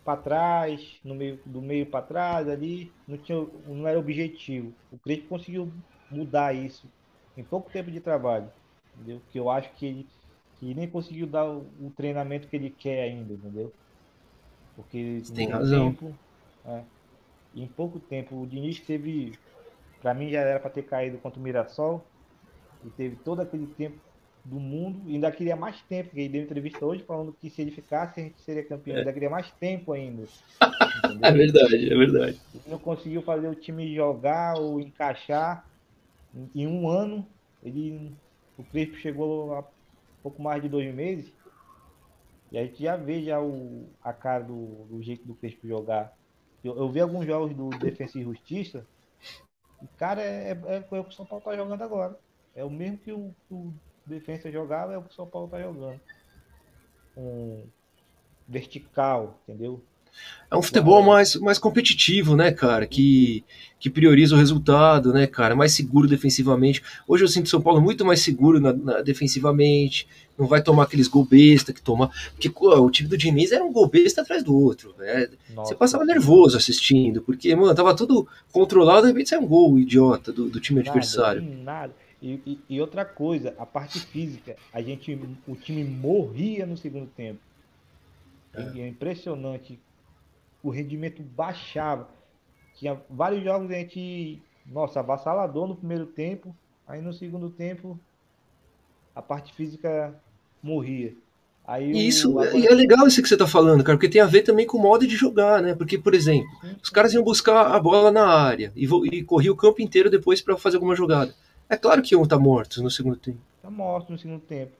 Para trás, no meio do meio para trás ali, não tinha, não era objetivo. O Crespo conseguiu mudar isso em pouco tempo de trabalho, entendeu? Que eu acho que ele que nem conseguiu dar o, o treinamento que ele quer ainda, entendeu? Porque Você tem razão. Tempo, é, em pouco tempo o Diniz teve, para mim já era para ter caído contra o Mirassol e teve todo aquele tempo do mundo. E ainda queria mais tempo, porque ele deu entrevista hoje falando que se ele ficasse, a gente seria campeão. É. Ainda queria mais tempo ainda. é verdade, é verdade. Ele não conseguiu fazer o time jogar ou encaixar. Em um ano, ele, o Crespo chegou a pouco mais de dois meses. E a gente já vê já o, a cara do, do jeito do Crespo jogar. Eu, eu vi alguns jogos do Defensa e Justiça. E, cara, é, é, é o que o São Paulo tá jogando agora. É o mesmo que o, o defesa jogava é o que o São Paulo tá jogando. Um vertical, entendeu? É um futebol mais, mais competitivo, né, cara? Que, que prioriza o resultado, né, cara? Mais seguro defensivamente. Hoje eu sinto o São Paulo muito mais seguro na, na, defensivamente. Não vai tomar aqueles gol besta que toma. Porque pô, o time do Diniz era um gol besta atrás do outro. Né? Você passava nervoso assistindo, porque, mano, tava tudo controlado, de repente sai um gol idiota do, do time nada, adversário. Nada. E, e, e, outra coisa, a parte física, a gente, o time morria no segundo tempo. É. é impressionante. O rendimento baixava. Tinha vários jogos a gente, nossa, avassalador no primeiro tempo. Aí no segundo tempo, a parte física morria. Aí isso, o... e é legal isso que você tá falando, cara, porque tem a ver também com o modo de jogar, né? Porque, por exemplo, os caras iam buscar a bola na área e, e corriam o campo inteiro depois para fazer alguma jogada. É claro que um tá morto no segundo tempo. Tá morto no segundo tempo.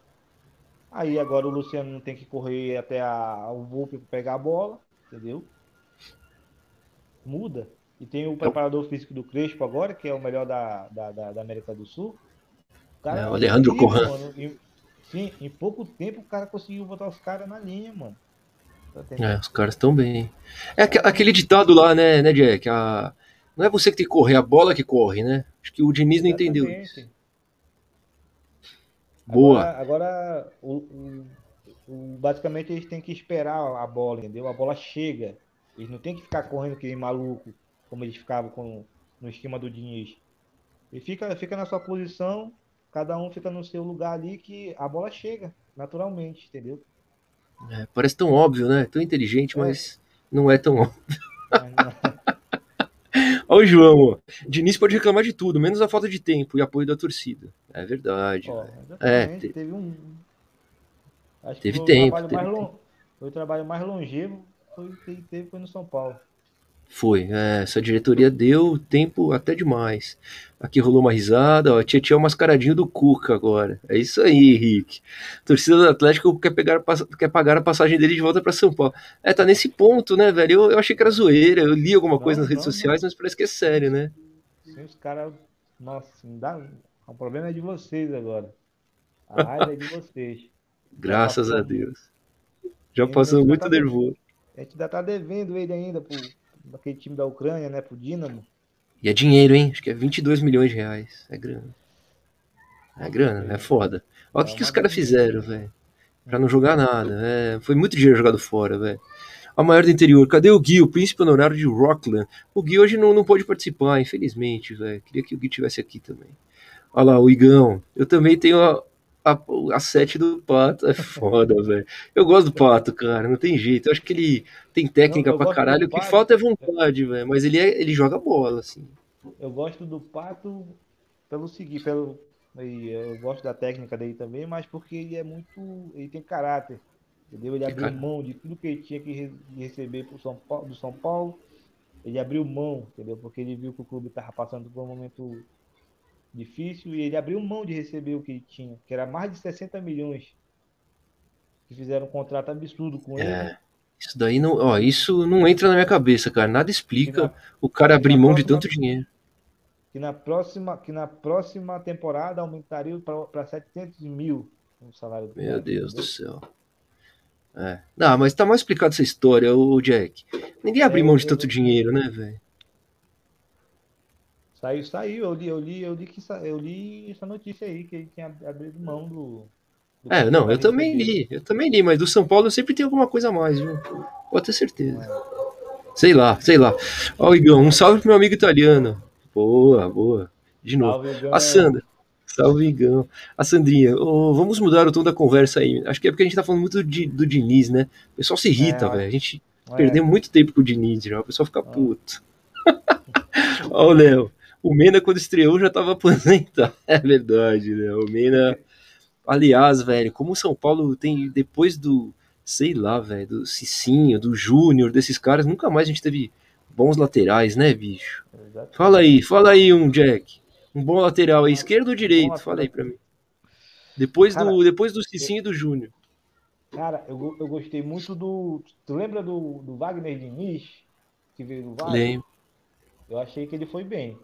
Aí agora o Luciano não tem que correr até a, o Volpe pegar a bola, entendeu? Muda. E tem o preparador físico do Crespo agora, que é o melhor da, da, da, da América do Sul. O, cara é, o Alejandro Corran. sim, em pouco tempo o cara conseguiu botar os caras na linha, mano. É, os caras estão bem. É aquele ditado lá, né, né, Jack? A... Não é você que tem que correr, é a bola que corre, né? Acho que o Diniz não Exatamente. entendeu isso. Boa. Agora, agora o, o, o, basicamente eles têm que esperar a bola, entendeu? A bola chega. Eles não tem que ficar correndo que nem maluco, como eles ficavam com, no esquema do Diniz. E fica, fica na sua posição, cada um fica no seu lugar ali que a bola chega, naturalmente, entendeu? É, parece tão óbvio, né? Tão inteligente, é. mas não é tão óbvio. Olha o João. Diniz pode reclamar de tudo, menos a falta de tempo e apoio da torcida. É verdade. Ó, é, te... teve um. Acho teve tempo. Teve tempo. Long... Foi o trabalho mais longevo foi o que teve foi no São Paulo. Foi, é, essa diretoria deu tempo até demais. Aqui rolou uma risada, ó, Tietchan é o mascaradinho do Cuca agora. É isso aí, Henrique. A torcida do Atlético quer, pegar, quer pagar a passagem dele de volta para São Paulo. É, tá nesse ponto, né, velho? Eu, eu achei que era zoeira, eu li alguma não, coisa nas não, redes não. sociais, mas parece que é sério, né? Sim, os caras. Nossa, dá... o problema é de vocês agora. A raiva é de vocês. Graças a Deus. Já passou muito tá nervoso. A gente ainda tá devendo ele ainda pro daquele time da Ucrânia, né, pro Dinamo. E é dinheiro, hein? Acho que é 22 milhões de reais. É grana. É grana, é foda. Olha o que, que os caras fizeram, velho. Pra não jogar nada. É, foi muito dinheiro jogado fora, velho. A maior do interior. Cadê o Gui, o príncipe honorário de Rockland? O Gui hoje não, não pôde participar, infelizmente, velho. Queria que o Gui tivesse aqui também. Olha lá, o Igão. Eu também tenho a, a, a sete do Pato é foda, velho. Eu gosto do Pato, cara, não tem jeito. Eu acho que ele tem técnica não, pra caralho. O que falta é vontade, velho. Mas ele, é, ele joga bola, assim. Eu gosto do Pato pelo seguinte, pelo. Eu gosto da técnica dele também, mas porque ele é muito. Ele tem caráter. Entendeu? Ele abriu mão de tudo que ele tinha que receber pro São Paulo, do São Paulo. Ele abriu mão, entendeu? Porque ele viu que o clube estava passando por um momento difícil e ele abriu mão de receber o que ele tinha, que era mais de 60 milhões. Que fizeram um contrato absurdo com é, ele. Isso daí não, ó, isso não entra na minha cabeça, cara. Nada explica na, o cara abrir mão próxima, de tanto dinheiro. Que na próxima, que na próxima temporada aumentaria para 700 mil o salário do Meu cara, Deus entendeu? do céu. É. Não, mas tá mal explicado essa história, o Jack. Ninguém abre é, mão de tanto eu, dinheiro, né, velho? Saiu, saiu, eu li, eu li, eu li que eu li essa notícia aí, que ele tinha abrido mão do. do é, não, eu também li, eu também li, mas do São Paulo sempre tem alguma coisa a mais, viu? Pode ter certeza. É. Sei lá, sei lá. Ó, Igão, um salve pro meu amigo italiano. Boa, boa. De novo. Salve. A Sandra. Salve, Igão. A Sandrinha, oh, vamos mudar o tom da conversa aí. Acho que é porque a gente tá falando muito do, do Diniz, né? O pessoal se irrita, é, velho. A gente é. perdeu muito tempo com o Diniz já. O pessoal fica puto. Ó, o Léo. O Mena, quando estreou, já estava aposentado. É verdade, né? O Mena. Aliás, velho, como o São Paulo tem, depois do, sei lá, velho, do Cicinho, do Júnior, desses caras, nunca mais a gente teve bons laterais, né, bicho? Exatamente. Fala aí, fala aí um Jack. Um bom lateral aí, esquerdo ou direito? Fala aí pra mim. Depois cara, do, depois do Cicinho e do Júnior. Cara, eu, eu gostei muito do. Tu lembra do, do Wagner Diniz? Que veio do Wagner? Lembro. Eu achei que ele foi bem.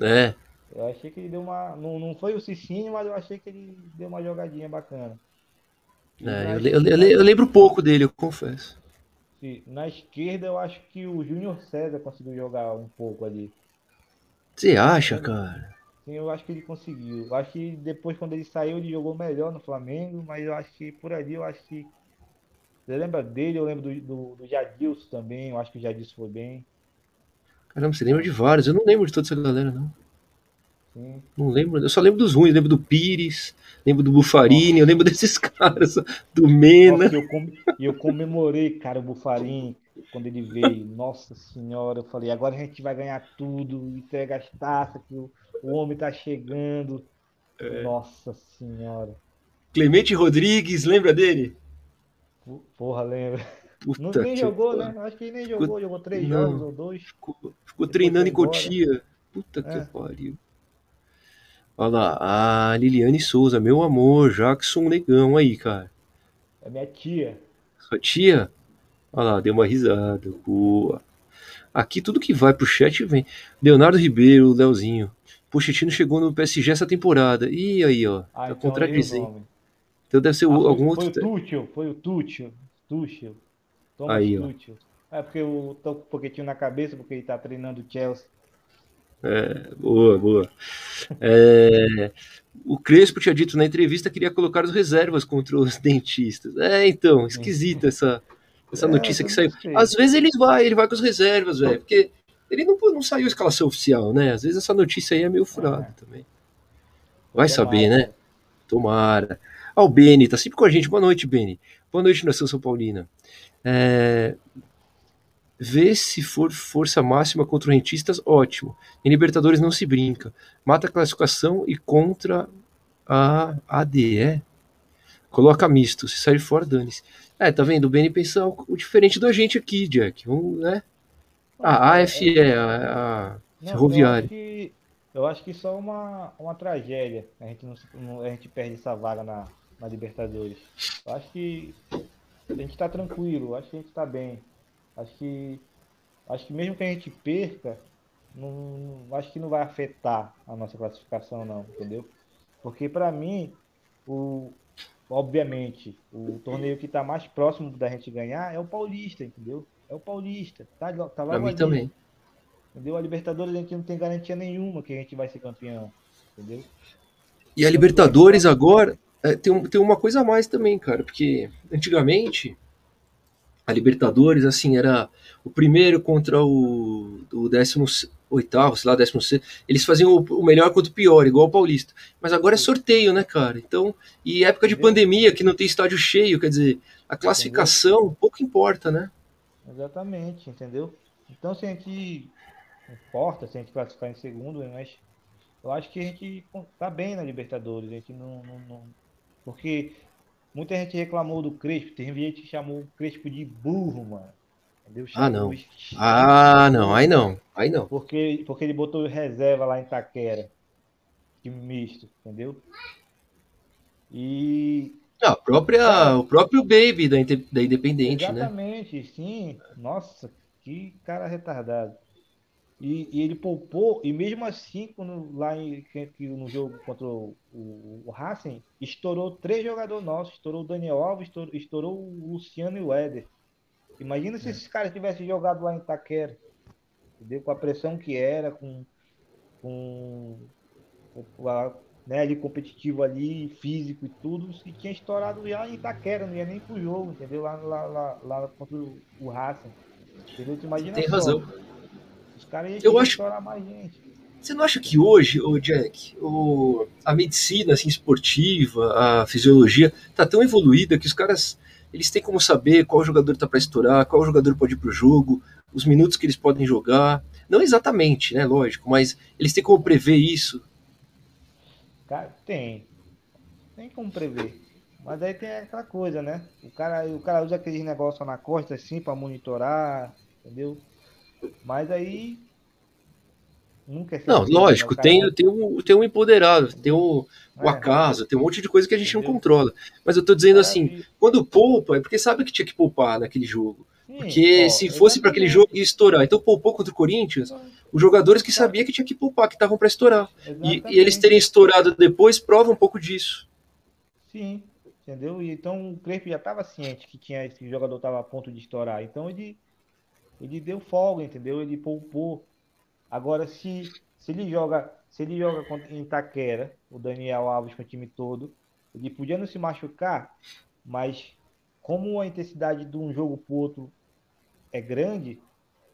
É. Eu achei que ele deu uma. Não, não foi o Cicinho, mas eu achei que ele deu uma jogadinha bacana. É, eu, eu, eu, eu, lembro pouco dele, eu confesso. Na esquerda, eu acho que o Júnior César conseguiu jogar um pouco ali. Você acha, cara? Sim, eu acho que ele conseguiu. Eu acho que depois, quando ele saiu, ele jogou melhor no Flamengo, mas eu acho que por ali, eu acho que. Você lembra dele? Eu lembro do, do, do Jadilson também, eu acho que o Jadilson foi bem. Caramba, você lembra de vários. Eu não lembro de toda essa galera, não. Sim. Não lembro. Eu só lembro dos ruins. Eu lembro do Pires, lembro do Bufarini, eu lembro desses caras. Do Mena. Nossa, eu, com... eu comemorei, cara, o Bufarini quando ele veio. Nossa senhora, eu falei, agora a gente vai ganhar tudo, entrega as taças, que o, o homem tá chegando. É. Nossa senhora. Clemente Rodrigues, lembra dele? Porra, lembra. Puta não, nem jogou, né? Acho que ele nem jogou, ficou... jogou três não. jogos ou dois. Ficou, ficou treinando em Cotia. Puta é. que pariu. Olha lá, a Liliane Souza, meu amor, Jackson Negão aí, cara. É minha tia. Sua tia? Olha lá, deu uma risada. Boa. Aqui tudo que vai pro chat vem. Leonardo Ribeiro, Leozinho. Pochettino chegou no PSG essa temporada. E aí, ó. Ah, tá então contradizendo. Então deve ser ah, algum foi outro. Foi o Tuchel, foi o Tuchel. Tuchel. Thomas Aí, ó. Tuchel. É porque eu tô com um pouquinho na cabeça, porque ele tá treinando o Chelsea. É, boa, boa. É, o Crespo tinha dito na entrevista que queria colocar as reservas contra os dentistas. É, então, esquisita essa, essa É, notícia que saiu. Às vezes ele vai, ele vai com as reservas, velho, porque ele não, não saiu a escalação oficial, né? Às vezes essa notícia aí é meio furada também. Vai saber, Tomara. né? Tomara. Ah, o Beni, tá sempre com a gente. Boa noite, Beni. Boa noite, Nação São Paulina. É... Vê se for força máxima contra os rentistas, ótimo. Em Libertadores não se brinca. Mata a classificação e contra a ADE. Coloca misto. Se sair fora, dane-se. É, tá vendo? O Beni pensa o o diferente da gente aqui, Jack. Vamos, né? A AFE, a, a Não, Ferroviária. Eu acho que, eu acho que só uma, uma tragédia. A gente, não- a gente perde essa vaga na, na Libertadores. Eu acho que a gente tá tranquilo, acho que a gente tá bem. Acho que, acho que mesmo que a gente perca, não, acho que não vai afetar a nossa classificação, não, entendeu? Porque pra mim, o, obviamente, o torneio que tá mais próximo da gente ganhar é o Paulista, entendeu? É o Paulista. Tá, tá logo mim ali. também. Entendeu? A Libertadores a gente não tem garantia nenhuma que a gente vai ser campeão. Entendeu? E a Libertadores agora é, tem, tem uma coisa a mais também, cara, porque antigamente a Libertadores, assim, era o primeiro contra o, o 18, sei lá, 16. Eles faziam o, o melhor contra o pior, igual o Paulista. Mas agora é sorteio, né, cara? Então, e época de pandemia, que não tem estádio cheio, quer dizer, a classificação pouco importa, né? Exatamente, entendeu? Então se a gente importa se a gente classificar em segundo, mas eu acho que a gente tá bem na Libertadores. A gente não, não- não- Porque muita gente reclamou do Crespo, tem gente que chamou o Crespo de burro, mano. Entendeu? Ah, não. Ah, não, aí não, aí não. Porque, porque ele botou reserva lá em Taquera. Time misto, entendeu? E Ah, própria, o próprio Baby da, da Independente, né? Exatamente, sim. Nossa, que cara retardado. E, e ele poupou, e mesmo assim, quando lá em, que- no jogo contra o, o, o Racing, estourou três jogadores nossos, estourou o Daniel Alves, estourou, estourou o Luciano e o Éder. Imagina É. se esses caras tivessem jogado lá em Itaquera, entendeu? Com a pressão que era, com, com, com a- né, ali competitivo ali, físico e tudo, se tinha estourado já em Itaquera, não ia nem pro jogo, entendeu? Lá, lá, lá, lá contra o, o Racing. Entendeu? Tu imagina Tem só, razão. Os caras iam Eu acho- mais gente. Você não acha que hoje, ô Jack, o, a medicina assim, esportiva, a fisiologia, tá tão evoluída que os caras eles têm como saber qual jogador tá para estourar, qual jogador pode ir pro jogo, os minutos que eles podem jogar. Não exatamente, né? Lógico, mas eles têm como prever isso. Cara, tem. Tem como prever. Mas aí tem aquela coisa, né? O cara, o cara usa aqueles negócios na costa assim pra monitorar, entendeu? Mas aí nunca é Não, certeza, né? lógico, O cara- tem, tem, um, tem um empoderado, tem um, o É. acaso, tem um monte de coisa que a gente não Entendeu? controla. Mas eu tô dizendo assim, quando poupa, é porque sabe que tinha que poupar naquele jogo. Sim, Porque ó, se fosse para aquele jogo ia estourar. Então poupou contra o Corinthians, os jogadores que sabia que tinha que poupar, que estavam para estourar. E, e eles terem estourado depois prova um pouco disso. Sim, entendeu? Então o Crespo já estava ciente que tinha esse jogador estava a ponto de estourar. Então ele ele deu folga, entendeu? Ele poupou. Agora se se ele joga, se ele joga em Itaquera, o Daniel Alves com o time todo, ele podia não se machucar, mas como a intensidade de um jogo pro outro é grande,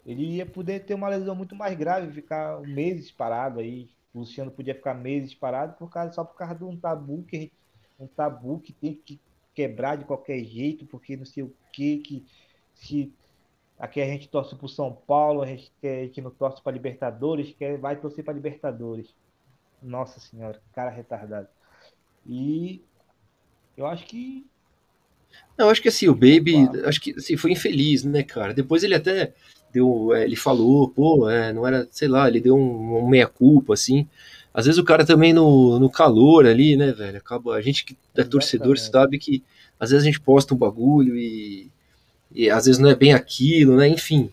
ele ia poder ter uma lesão muito mais grave, ficar meses parado aí. O Luciano podia ficar meses parado por causa, só por causa de um tabu que um tabu que tem que quebrar de qualquer jeito, porque não sei o que, que se aqui a gente torce pro São Paulo, a gente, quer, a gente não torce para Libertadores, quer, vai torcer para Libertadores. Nossa senhora, cara retardado. E eu acho que Eu acho que assim, o Baby, acho que assim, foi infeliz, né, cara? Depois ele até deu, é, ele falou, pô, é, não era, sei lá, ele deu um, um meia-culpa, assim. Às vezes o cara também no, no calor ali, né, velho? Acaba, a gente que é torcedor Exatamente. sabe que às vezes a gente posta um bagulho e, e às vezes não é bem aquilo, né? Enfim.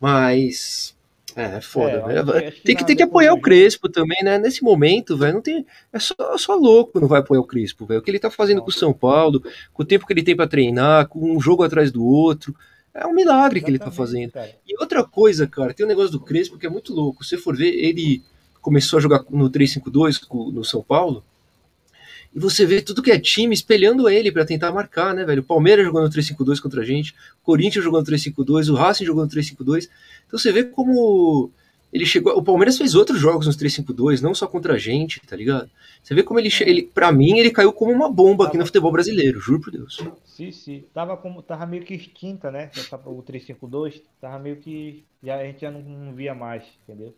Mas. É, é foda, É, que tem que, tem que apoiar o Crespo também, né? Nesse momento, velho, não tem. É só, só louco não vai apoiar o Crespo, velho. O que ele tá fazendo Não. com o São Paulo, com o tempo que ele tem pra treinar, com um jogo atrás do outro. É um milagre que ele tá fazendo. Cara. E outra coisa, cara, tem um negócio do Crespo que é muito louco. Se você for ver, ele começou a jogar no 3-5-2 no São Paulo. E você vê tudo que é time espelhando ele para tentar marcar, né, velho? O Palmeiras jogando no 3-5-2 contra a gente, o Corinthians jogando no 3-5-2, o Racing jogando no 3-5-2. Então você vê como ele chegou. O Palmeiras fez outros jogos nos 3-5-2, não só contra a gente, tá ligado? Você vê como ele. ele pra mim, ele caiu como uma bomba aqui no futebol brasileiro, juro por Deus. Sim, sim. Tava, como, tava meio que extinta, né? O 3-5-2, tava meio que. Já, a gente já não, não via mais, entendeu?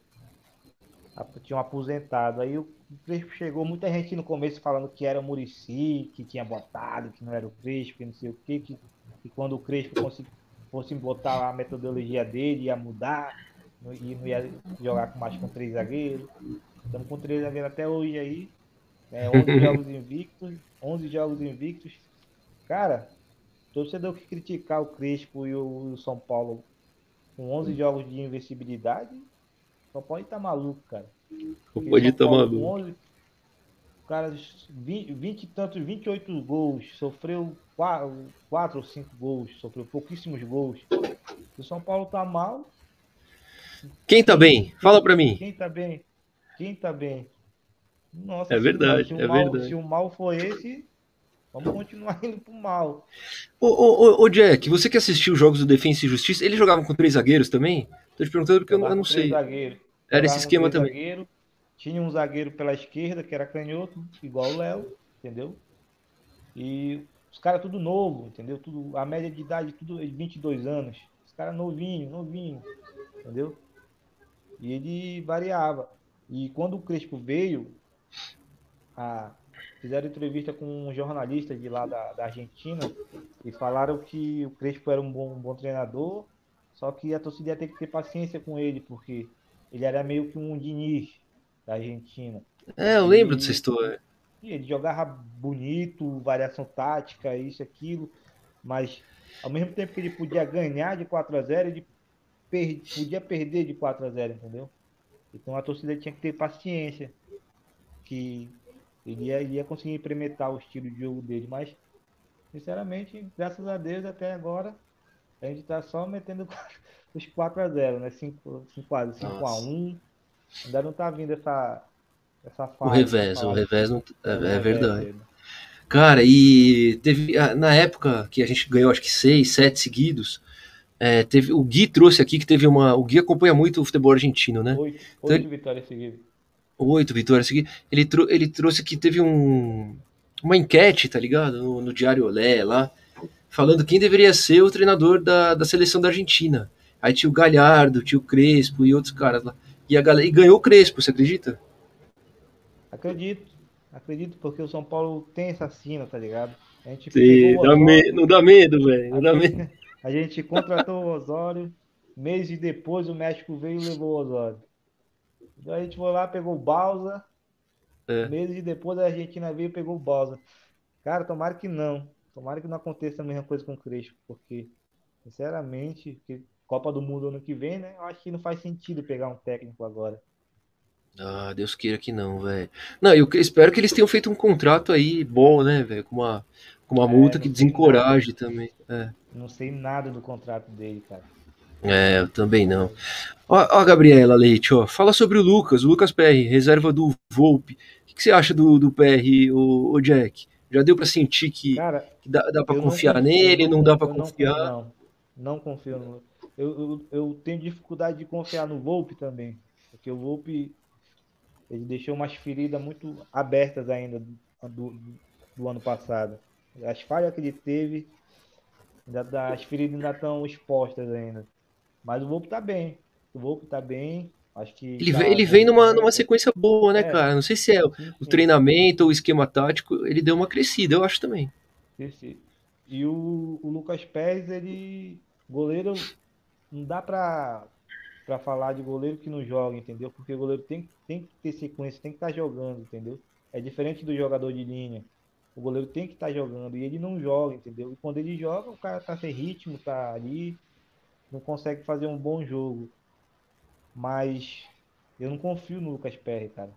Tinha um aposentado. Aí o Crespo chegou, muita gente no começo falando que era o Murici, que tinha botado, que não era o Crespo, que não sei o quê, que, que quando o Crespo fosse, fosse botar a metodologia dele, ia mudar e não ia jogar mais com três zagueiros. Estamos com três zagueiros até hoje aí. É, 11 jogos invictos. 11 jogos invictos. Cara, torcedor que criticar o Crespo e o São Paulo com 11 jogos de invencibilidade, só pode estar tá maluco, cara. Só pode estar tá maluco. 11, o cara, 20, 20 e tantos, 28 gols, sofreu 4, 4 ou 5 gols, sofreu pouquíssimos gols. O São Paulo tá mal, quem tá bem? Fala para mim. Quem tá bem? Quem tá bem? Nossa, é verdade, se é mal, verdade. Se o mal for esse, vamos continuar indo pro mal. Ô, ô, ô, Jack, você que assistiu os jogos do Defensa e Justiça, eles jogavam com três zagueiros também? Tô te perguntando porque eu, eu não sei. Zagueiro. Era esse esquema também. Zagueiro. Tinha um zagueiro pela esquerda, que era canhoto, igual o Léo, entendeu? E os caras tudo novo, entendeu? Tudo, a média de idade, tudo 22 anos. Os caras novinho, novinho, entendeu? E ele variava. E quando o Crespo veio, a, fizeram entrevista com um jornalista de lá da, da, Argentina e falaram que o Crespo era um bom, um bom treinador, só que a torcida ia ter que ter paciência com ele, porque ele era meio que um Diniz da Argentina. É, eu lembro e, dessa história. E ele jogava bonito, variação tática, isso, aquilo, mas ao mesmo tempo que ele podia ganhar de 4 a 0 ele per, podia perder de 4 a 0 entendeu? Então a torcida tinha que ter paciência, que ele ia, ia conseguir implementar o estilo de jogo dele, mas sinceramente, graças a Deus até agora a gente tá só metendo os 4 a 0 né? 5, 5 a 5 a 1 ainda não tá vindo essa essa fase. O revés, o revés não, é, é, é verdade. Cara, e teve na época que a gente ganhou acho que seis, sete seguidos, é, teve, o Gui trouxe aqui que teve uma. O Gui acompanha muito o futebol argentino, né? Oito, então, oito vitórias seguidas. Oito vitórias seguidas. Ele, trou ele trouxe que teve um, uma enquete, tá ligado? No, no, Diário Olé lá, falando quem deveria ser o treinador da, da seleção da Argentina. Aí tinha o Galhardo, tinha o Crespo e outros caras lá. E, a galera, e ganhou o Crespo, você acredita? Acredito, acredito, porque o São Paulo tem essa sina, tá ligado? A gente Sim, dá me... não dá medo, velho. Não dá medo. A gente contratou o Osório, meses depois o México veio e levou o Osório. Então a gente foi lá, pegou o Balsa. É. Meses depois a Argentina veio e pegou o Balsa. Cara, tomara que não. Tomara que não aconteça a mesma coisa com o Crespo, porque, sinceramente, Copa do Mundo ano que vem, né? Eu acho que não faz sentido pegar um técnico agora. Ah, Deus queira que não, velho. Não, eu espero que eles tenham feito um contrato aí bom, né, velho? Com uma, com uma é, multa que desencoraje também. É. Não sei nada do contrato dele, cara. É, eu também não. Ó, ó Gabriela Leite, ó, fala sobre o Lucas, o Lucas PR, reserva do Volpe. O que, que você acha do, do PR, o, o Jack? Já deu para sentir que, cara, que dá, dá para confiar nele, não, não dá para confiar? Não, não confio no. Eu, eu, eu, tenho dificuldade de confiar no Volpe também, porque o Volpe ele deixou umas feridas muito abertas ainda do, do, do ano passado. As falhas que ele teve Ainda as feridas ainda estão expostas ainda. Mas o Volpe tá bem. O Volpe tá bem. Acho que. Ele, tá, ele vem numa, numa sequência boa, né, é, cara? Não sei se é sim. o treinamento ou o esquema tático, ele deu uma crescida, eu acho também. Sim, e o, o Lucas Pérez, ele. Goleiro. Não dá pra, pra falar de goleiro que não joga, entendeu? Porque o goleiro tem, tem que ter sequência, tem que estar tá jogando, entendeu? É diferente do jogador de linha. O goleiro tem que estar tá jogando e ele não joga, entendeu? E quando ele joga, o cara tá sem ritmo, tá ali, não consegue fazer um bom jogo. Mas eu não confio no Lucas Perry, cara.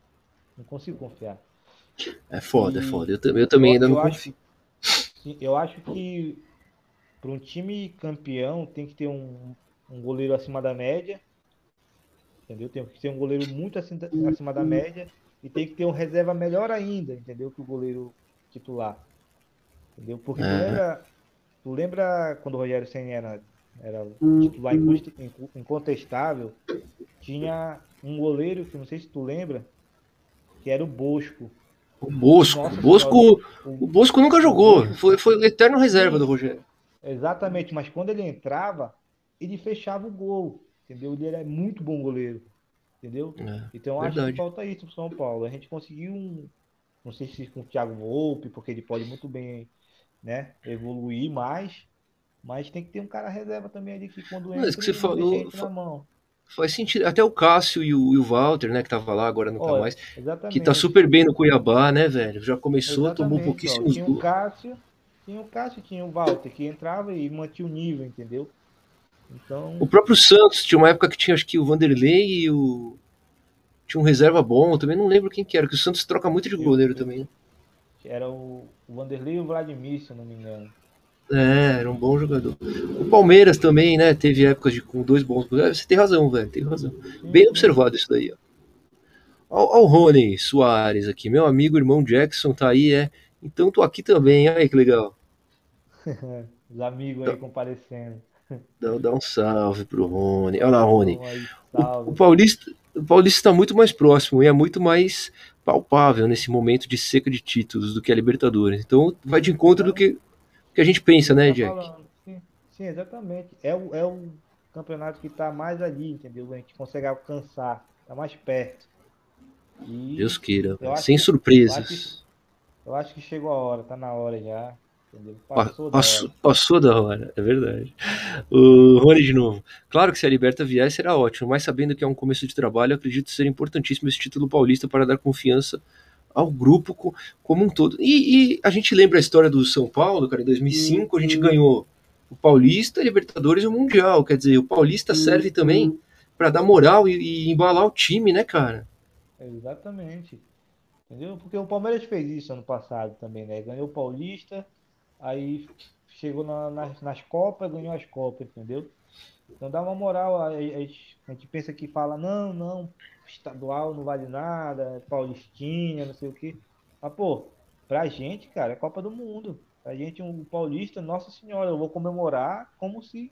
Não consigo confiar. É foda, é e... é foda. Eu, eu também eu, ainda não confio. Acho, eu acho que para um time campeão tem que ter um, um goleiro acima da média, entendeu? Tem que ter um goleiro muito acima, acima da média e tem que ter um reserva melhor ainda, entendeu? Que o goleiro titular, entendeu? Porque é. tu, lembra, tu lembra quando o Rogério Senna era, era titular incontestável, tinha um goleiro que não sei se tu lembra, que era o Bosco. O Bosco. Nossa, Bosco o, o Bosco nunca jogou. Foi, foi o eterno reserva do Rogério. Exatamente, mas quando ele entrava, ele fechava o gol. Entendeu? Ele era muito bom goleiro. Entendeu? É, então verdade. acho que falta isso pro São Paulo. A gente conseguiu um. Não sei se com o Thiago Volpe, porque ele pode muito bem né, evoluir mais. Mas tem que ter um cara reserva também ali que quando entra, mas que você falou, na mão. Faz sentido. Até o Cássio e o, e o Walter, né, que tava lá, agora não tá Olha, mais. Exatamente. Que tá super bem no Cuiabá, né, velho? Já começou, exatamente, tomou um pouquíssimo. Tinha o Cássio, tinha o Cássio, tinha o Walter, que entrava e mantinha o nível, entendeu? Então... O próprio Santos, tinha uma época que tinha acho que o Vanderlei e o. Tinha um reserva bom, também não lembro quem que era, que o Santos troca muito de goleiro também. Era o Vanderlei e o Vladimir, se eu não me engano. É, era um bom jogador. O Palmeiras também, né? Teve épocas de, com dois bons. Você tem razão, velho, tem razão. Bem observado isso daí, ó. Olha o Rony Soares aqui, meu amigo, irmão Jackson, tá aí, é. Então tô aqui também, olha que legal. Os amigos aí comparecendo. Dá, dá, um salve pro Rony. Olha lá, Rony. O, o, Paulista, o Paulista está muito mais próximo e é muito mais palpável nesse momento de seca de títulos do que a Libertadores. Então vai de encontro do que que a gente pensa, né, tá Jack? Sim, sim, exatamente. É o, é o campeonato que está mais ali, entendeu? A gente consegue alcançar, está mais perto. E Deus queira, sem que, surpresas. Eu acho, que, eu acho, que, chegou a hora, tá na hora já. Passou, passou, da hora. passou da hora, é verdade. O Rony de novo. Claro que se a Liberta vier será ótimo, mas sabendo que é um começo de trabalho, acredito ser importantíssimo esse título paulista para dar confiança ao grupo como um todo. E, e, a gente lembra a história do São Paulo, cara, em 2005 a gente ganhou o Paulista, a Libertadores e o Mundial. Quer dizer, o Paulista serve também para dar moral e, e, embalar o time, né, cara? Exatamente. Entendeu? Porque o Palmeiras fez isso ano passado também, né? Ganhou o Paulista, aí chegou na, nas, nas Copas, ganhou as Copas, entendeu? Então dá uma moral, a, a, a gente pensa que fala, não, não, estadual não vale nada, paulistinha, não sei o que. Mas, pô, pra gente, cara, é Copa do Mundo. Pra gente, um paulista, nossa senhora, eu vou comemorar como se.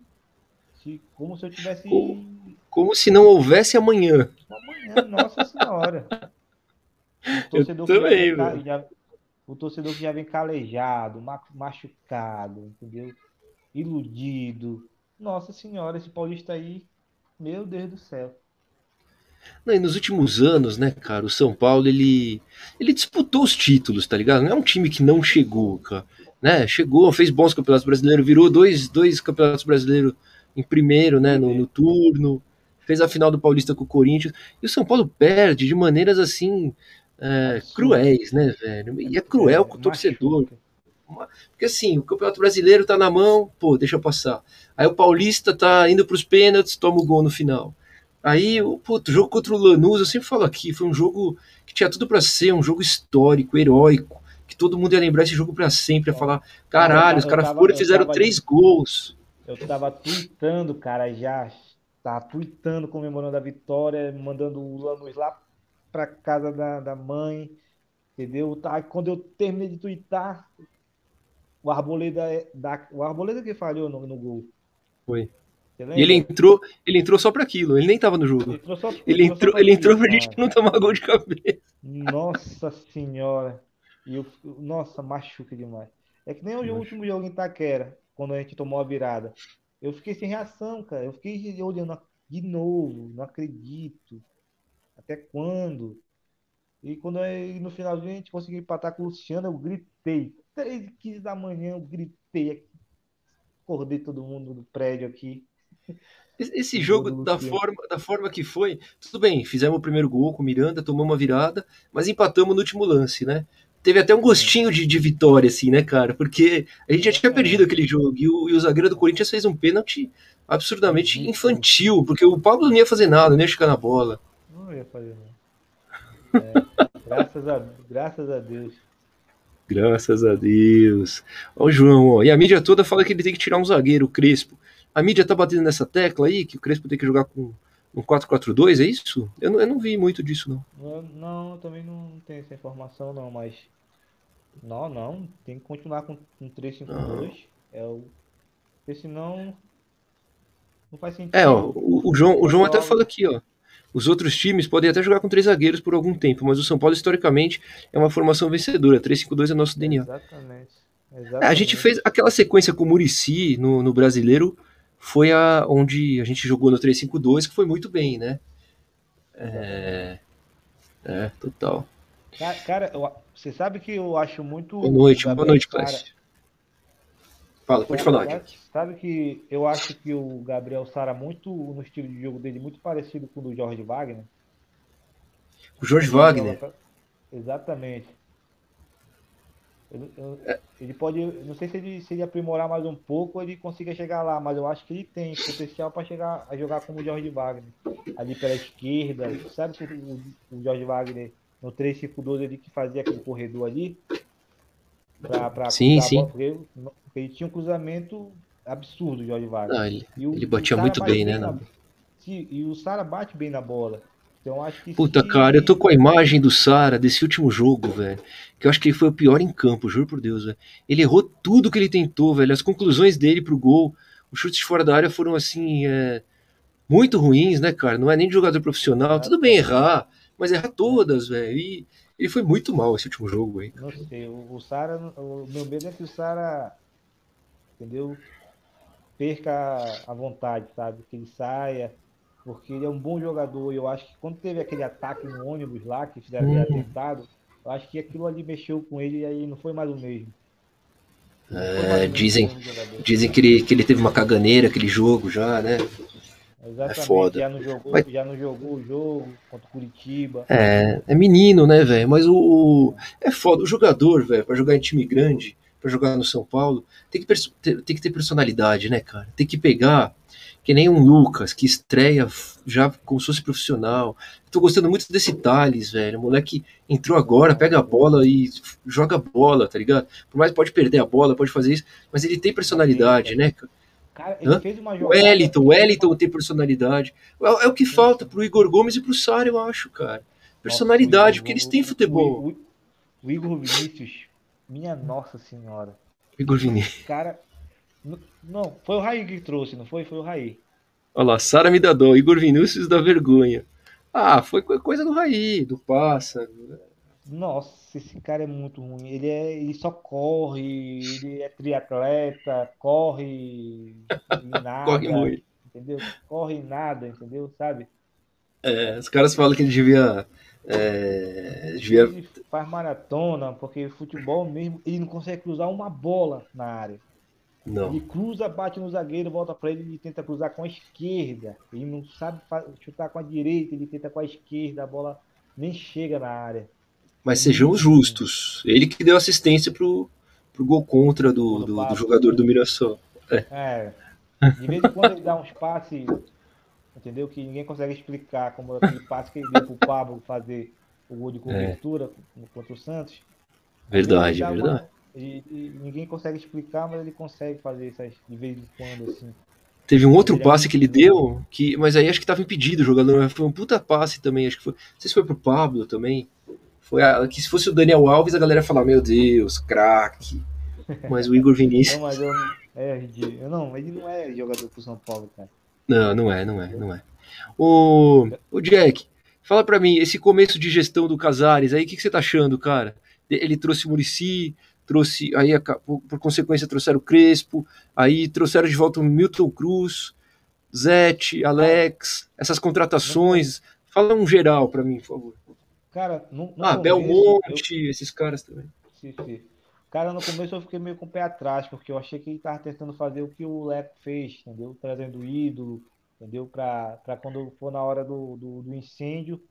se como se eu tivesse. Como, como se não houvesse amanhã. Amanhã, nossa senhora. O torcedor, eu também, já, já, o torcedor que já vem calejado, machucado, entendeu? Iludido. Nossa senhora, esse paulista aí, meu Deus do céu. Não, e nos últimos anos, né, cara, o São Paulo, ele, ele disputou os títulos, tá ligado? Não é um time que não chegou, cara. Né? Chegou, fez bons campeonatos brasileiros, virou dois, dois campeonatos brasileiros em primeiro, né, no, no turno, fez a final do Paulista com o Corinthians, e o São Paulo perde de maneiras assim é, cruéis, né, velho? E é cruel com o torcedor. Porque assim, o Campeonato Brasileiro tá na mão, pô, deixa eu passar. Aí o Paulista tá indo pros pênaltis, toma o gol no final. Aí, o jogo contra o Lanús, eu sempre falo aqui, foi um jogo que tinha tudo para ser um jogo histórico, heróico, que todo mundo ia lembrar esse jogo para sempre, ia falar, caralho, os caras foram e fizeram três gols. Eu tava tweetando, cara, já, tá tweetando, comemorando a vitória, mandando o Lanús lá pra casa da, da mãe, entendeu? Tá, quando eu terminei de twittar, o Arboleda, da, o Arboleda que falhou no, no gol. Foi. E ele entrou, ele entrou só para aquilo, ele nem tava no jogo. Ele entrou, só, ele entrou, pra ele entrou pra gente não tomar gol de cabeça. Nossa senhora. E eu, nossa, machuca demais. É que nem o último jogo em Itaquera, quando a gente tomou a virada. Eu fiquei sem reação, cara. Eu fiquei olhando de novo, não acredito. Até quando? E quando eu, no finalzinho a gente conseguiu empatar com o Luciano, eu gritei. 3 e 15 da manhã eu gritei. Acordei todo mundo do prédio aqui. Esse jogo, da forma, da forma que foi, tudo bem, fizemos o primeiro gol com o Miranda, tomamos uma virada, mas empatamos no último lance, né? Teve até um gostinho de, de vitória, assim, né, cara? Porque a gente já tinha perdido aquele jogo e o, e o zagueiro do Corinthians fez um pênalti absurdamente infantil, porque o Pablo não ia fazer nada, nem ia ficar na bola. Não ia fazer nada. É, graças, a, graças a Deus. Graças a Deus. Ó, o João, ó. E a mídia toda fala que ele tem que tirar um zagueiro, o Crespo. A mídia tá batendo nessa tecla aí, que o Crespo tem que jogar com um 4-4-2, é isso? Eu não, eu não vi muito disso, não. Eu, não, eu também não tenho essa informação, não, mas. Não, não. Tem que continuar com um 3-5-2. É o. Porque senão. Não faz sentido. É, ó, o, o João, o João até fala aqui, ó. Os outros times podem até jogar com três zagueiros por algum tempo, mas o São Paulo, historicamente, é uma formação vencedora. 3-5-2 é nosso DNA. Exatamente. É, a gente fez aquela sequência com o Murici no, no brasileiro, foi a onde a gente jogou no 3-5-2, que foi muito bem, né? É, é total. Cara, cara eu, você sabe que eu acho muito. Boa noite, boa noite, Clécio. Fala, pode falar. Sabe, sabe que eu acho que o Gabriel Sara muito no estilo de jogo dele muito parecido com o do Jorge Wagner. O Jorge Wagner. Exatamente. Eu, é. Ele pode, não sei se ele, se ele aprimorar mais um pouco, ele consiga chegar lá, mas eu acho que ele tem potencial para chegar a jogar como o Jorge Wagner, ali pela esquerda. Sabe que o, o Jorge Wagner no 3-5-2 ele que fazia aquele corredor ali? Pra, pra sim, sim. Bola, ele tinha um cruzamento absurdo, Jorge Wagner. Ah, ele, o, ele batia muito bem, né? Na... Sim, e o Sara bate bem na bola. Então acho que. Puta, se... cara, eu tô com a imagem do Sara desse último jogo, velho. Que eu acho que ele foi o pior em campo, juro por Deus, velho. Ele errou tudo que ele tentou, velho. As conclusões dele pro gol, os chutes fora da área foram assim. É... Muito ruins, né, cara? Não é nem de jogador profissional. Tudo bem errar, mas errar todas, velho. E ele foi muito mal esse último jogo aí. Não sei, o, o Sara, o meu medo é que o Sara entendeu? Perca a vontade, sabe? Que ele saia, porque ele é um bom jogador. E eu acho que quando teve aquele ataque no ônibus lá, que fizeram hum. atentado, eu acho que aquilo ali mexeu com ele e aí não foi mais o mesmo. É, dizem dizem que, ele, que ele teve uma caganeira aquele jogo já, né? Exatamente, é foda. Já não, jogou, Mas... já não jogou o jogo contra o Curitiba. É, é menino, né, velho? Mas o, o, É foda. O jogador, velho, pra jogar em time grande, para jogar no São Paulo, tem que, ter, tem que ter personalidade, né, cara? Tem que pegar, que nem um Lucas, que estreia já como se fosse profissional. Tô gostando muito desse Thales, velho. O moleque entrou agora, pega a bola e joga bola, tá ligado? Por mais pode perder a bola, pode fazer isso, mas ele tem personalidade, né? Cara, ele Hã? fez uma jogada. O Wellington, o Wellington tem personalidade. É, é, o que falta pro Igor Gomes e pro Sara, eu acho, cara. Personalidade, porque eles têm futebol. O, o, o Igor Vinícius minha Nossa Senhora. Igor Vinícius. Cara. Não, foi o Raí que trouxe, não foi? Foi o Raí. Olha lá, Sara me dá dó, Igor Vinícius da vergonha. Ah, foi coisa do Raí, do Pássaro. Nossa, esse cara é muito ruim. Ele, é, ele só corre, ele é triatleta, corre nada. corre muito. Entendeu? Corre nada, entendeu? Sabe? É, os caras falam que ele devia é. Ele faz maratona, porque futebol mesmo, ele não consegue cruzar uma bola na área. Não. Ele cruza, bate no zagueiro, volta para ele e tenta cruzar com a esquerda. Ele não sabe chutar com a direita, ele tenta com a esquerda, a bola nem chega na área. Mas sejamos justos. Ele que deu assistência pro, pro gol contra do, do, do jogador do Mirassol. É. é. De vez em quando ele dá uns passes entendeu? Que ninguém consegue explicar, como aquele passe que ele deu pro Pablo fazer o gol de cobertura é. contra o Santos. Verdade, verdade. E, e, ninguém consegue explicar, mas ele consegue fazer isso de vez em quando, assim. Teve um outro ele é passe é que ele deu, que, mas aí acho que estava impedido o jogador. Foi um puta passe também, acho que foi. Não sei se foi pro Pablo também. Foi a, que se fosse o Daniel Alves, a galera ia falar, meu Deus, craque. Mas o Igor Vinícius. não, mas eu, é, eu não, ele não é jogador pro São Paulo, cara. Não, não é, não é, não é. O, o Jack, fala para mim, esse começo de gestão do Casares, aí o que, que, você tá achando, cara? Ele trouxe o Murici, trouxe, aí por, por, consequência trouxeram o Crespo, aí trouxeram de volta o Milton Cruz, Zete, Alex, essas contratações. Fala um geral para mim, por favor. Cara, no, no ah, Belmonte, eu... esses caras também. Sim, sim. Cara, no começo eu fiquei meio com o pé atrás, porque eu achei que ele tava tentando fazer o que o Leco fez, entendeu? Trazendo ídolo, entendeu? Pra, pra quando for na hora do, do, do incêndio,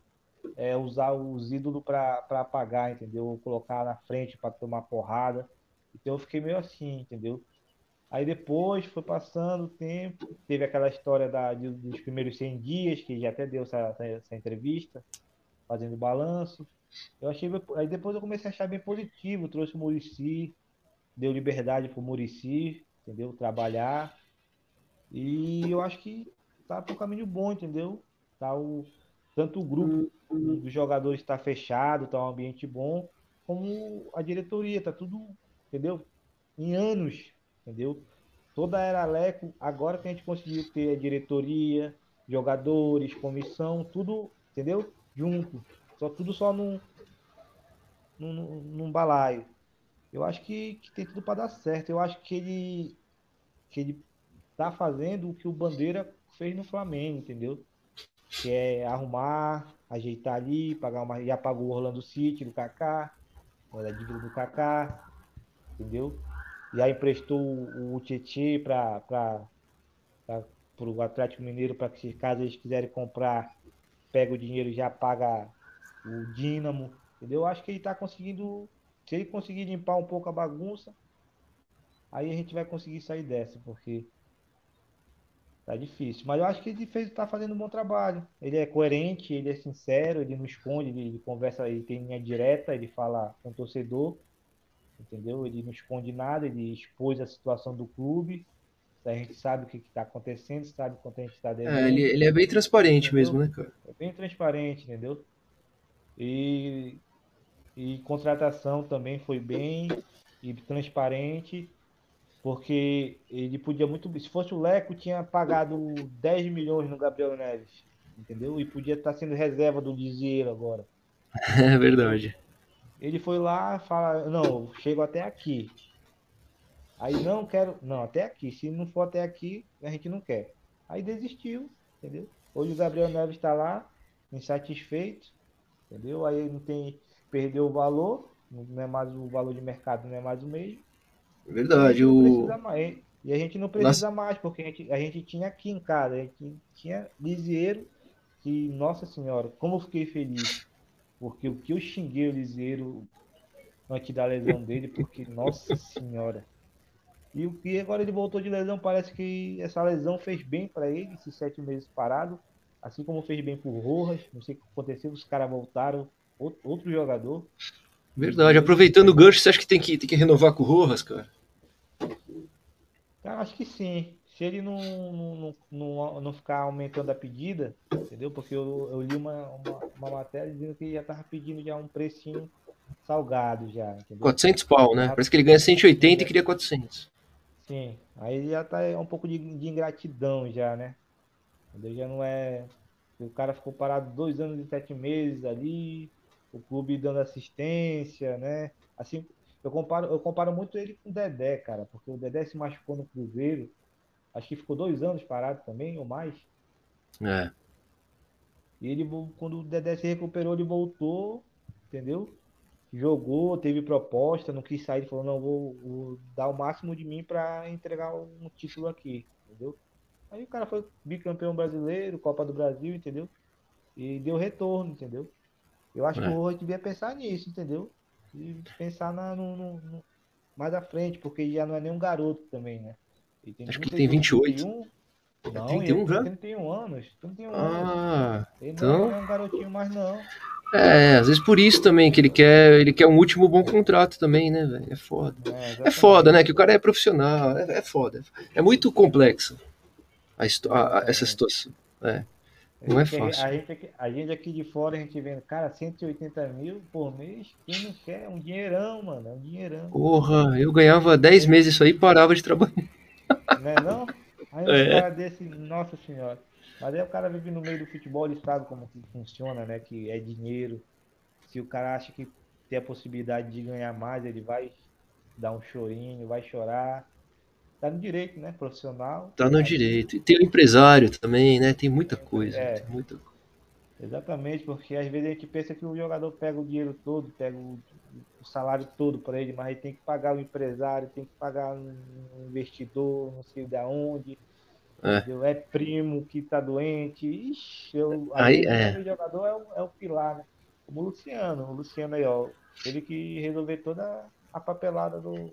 é, usar os ídolos para apagar, entendeu? Colocar na frente para tomar porrada. Então eu fiquei meio assim, entendeu? Aí depois foi passando o tempo, teve aquela história da, dos primeiros 100 dias, que já até deu essa, essa entrevista, fazendo balanço. Eu achei. Aí depois eu comecei a achar bem positivo. Trouxe o Murici, deu liberdade pro Murici, entendeu? Trabalhar. E eu acho que tá um caminho bom, entendeu? Tá o, tanto o grupo dos jogadores está fechado, tá um ambiente bom, como a diretoria, tá tudo, entendeu? Em anos, entendeu? Toda a era Leco, agora que a gente conseguiu ter a diretoria, jogadores, comissão, tudo, entendeu? Junto. Só tudo só num, num, num balaio. Eu acho que, que tem tudo para dar certo. Eu acho que ele que ele tá fazendo o que o Bandeira fez no Flamengo, entendeu? Que é arrumar, ajeitar ali, pagar uma. Já pagou o Orlando City do Kaká, a dívida do Kaká, entendeu? E aí emprestou o Tietê para o Atlético Mineiro para que, caso eles quiserem comprar, pega o dinheiro e já paga o Dínamo, entendeu? Eu acho que ele está conseguindo. Se ele conseguir limpar um pouco a bagunça, aí a gente vai conseguir sair dessa, porque Tá difícil. Mas eu acho que ele fez, tá fazendo um bom trabalho. Ele é coerente, ele é sincero, ele não esconde, ele, ele conversa, ele tem linha direta, ele fala com o torcedor, entendeu? Ele não esconde nada, ele expôs a situação do clube. A gente sabe o que está acontecendo, sabe quanto a gente está devendo. É, ele, ele, é bem transparente entendeu? mesmo, né, cara? É bem transparente, entendeu? E, e contratação também foi bem e transparente porque ele podia muito. Se fosse o Leco, tinha pagado 10 milhões no Gabriel Neves. Entendeu? E podia estar sendo reserva do Diziero agora. É verdade. Ele foi lá fala, não, chego até aqui. Aí não quero. Não, até aqui. Se não for até aqui, a gente não quer. Aí desistiu, entendeu? Hoje o Gabriel Neves está lá, insatisfeito, entendeu? Aí não tem. Perdeu o valor, não é mais o valor de mercado, não é mais o mesmo. Verdade. O... E a gente não precisa Nossa. mais, porque a gente, a gente tinha aqui em casa, a gente tinha Lisieiro, que, nossa senhora, como eu fiquei feliz. Porque o que eu xinguei o Lisieiro antes da lesão dele, porque, nossa senhora. E o que agora ele voltou de lesão, parece que essa lesão fez bem para ele, esses sete meses parado, assim como fez bem pro Rojas. Não sei o que aconteceu, os caras voltaram, outro jogador. Verdade, aproveitando o gancho, você acha que tem que, tem que renovar com o Rojas, cara? Cara, acho que sim. Se ele não, não, não, não ficar aumentando a pedida, entendeu? Porque eu, eu li uma, uma, uma matéria dizendo que ele já tava pedindo já um precinho salgado já, entendeu? 400 pau, né? Parece que ele ganha 180 e queria 400. Sim, aí já tá um pouco de, de ingratidão já, né? Entendeu? Já não é... O cara ficou parado dois anos e sete meses ali, o clube dando assistência, né? Assim, eu comparo, eu comparo muito ele com o Dedé, cara, porque o Dedé se machucou no Cruzeiro. Acho que ficou dois anos parado também, ou mais. É. E ele, quando o Dedé se recuperou, ele voltou, entendeu? Jogou, teve proposta, não quis sair, ele falou, não, vou, vou dar o máximo de mim para entregar um título aqui, entendeu? Aí o cara foi bicampeão brasileiro, Copa do Brasil, entendeu? E deu retorno, entendeu? Eu acho é. que o Rojas devia pensar nisso, entendeu? e pensar na, no, no, no, mais à frente, porque já não é nem um garoto também, né? Acho que ele tem 28. 31, não, 31 ele já? 31 anos. 31 ah, anos. Ele então... não é um garotinho mais, não. É, às vezes por isso também, que ele quer, ele quer um último bom contrato também, né, velho? É foda. É, é, foda, né? Que o cara é profissional, é, é foda. É muito complexo a, a, a, essa situação. É. Não é fácil. A gente, aqui, a gente aqui de fora, a gente vendo, cara, 180 mil por mês, quem não quer? É um dinheirão, mano, é um dinheirão. Porra, eu ganhava 10 meses isso aí e parava de trabalhar. Não é não? Aí um é. cara desse, nossa senhora. Mas aí o cara vive no meio do futebol, ele sabe como que funciona, né? Que é dinheiro. Se o cara acha que tem a possibilidade de ganhar mais, ele vai dar um chorinho, vai chorar tá no direito, né? Profissional. Tá no direito. E tem o empresário também, né? Tem muita coisa. É. Tem muita... Exatamente, porque às vezes a gente pensa que o jogador pega o dinheiro todo, pega o, o salário todo para ele, mas ele tem que pagar o empresário, tem que pagar um investidor, não sei de onde. É. é primo que tá doente. Ixi, eu, aí, é. o jogador é o, é o pilar, né? Como o Luciano, o Luciano aí, ó. Ele que resolver toda a papelada do,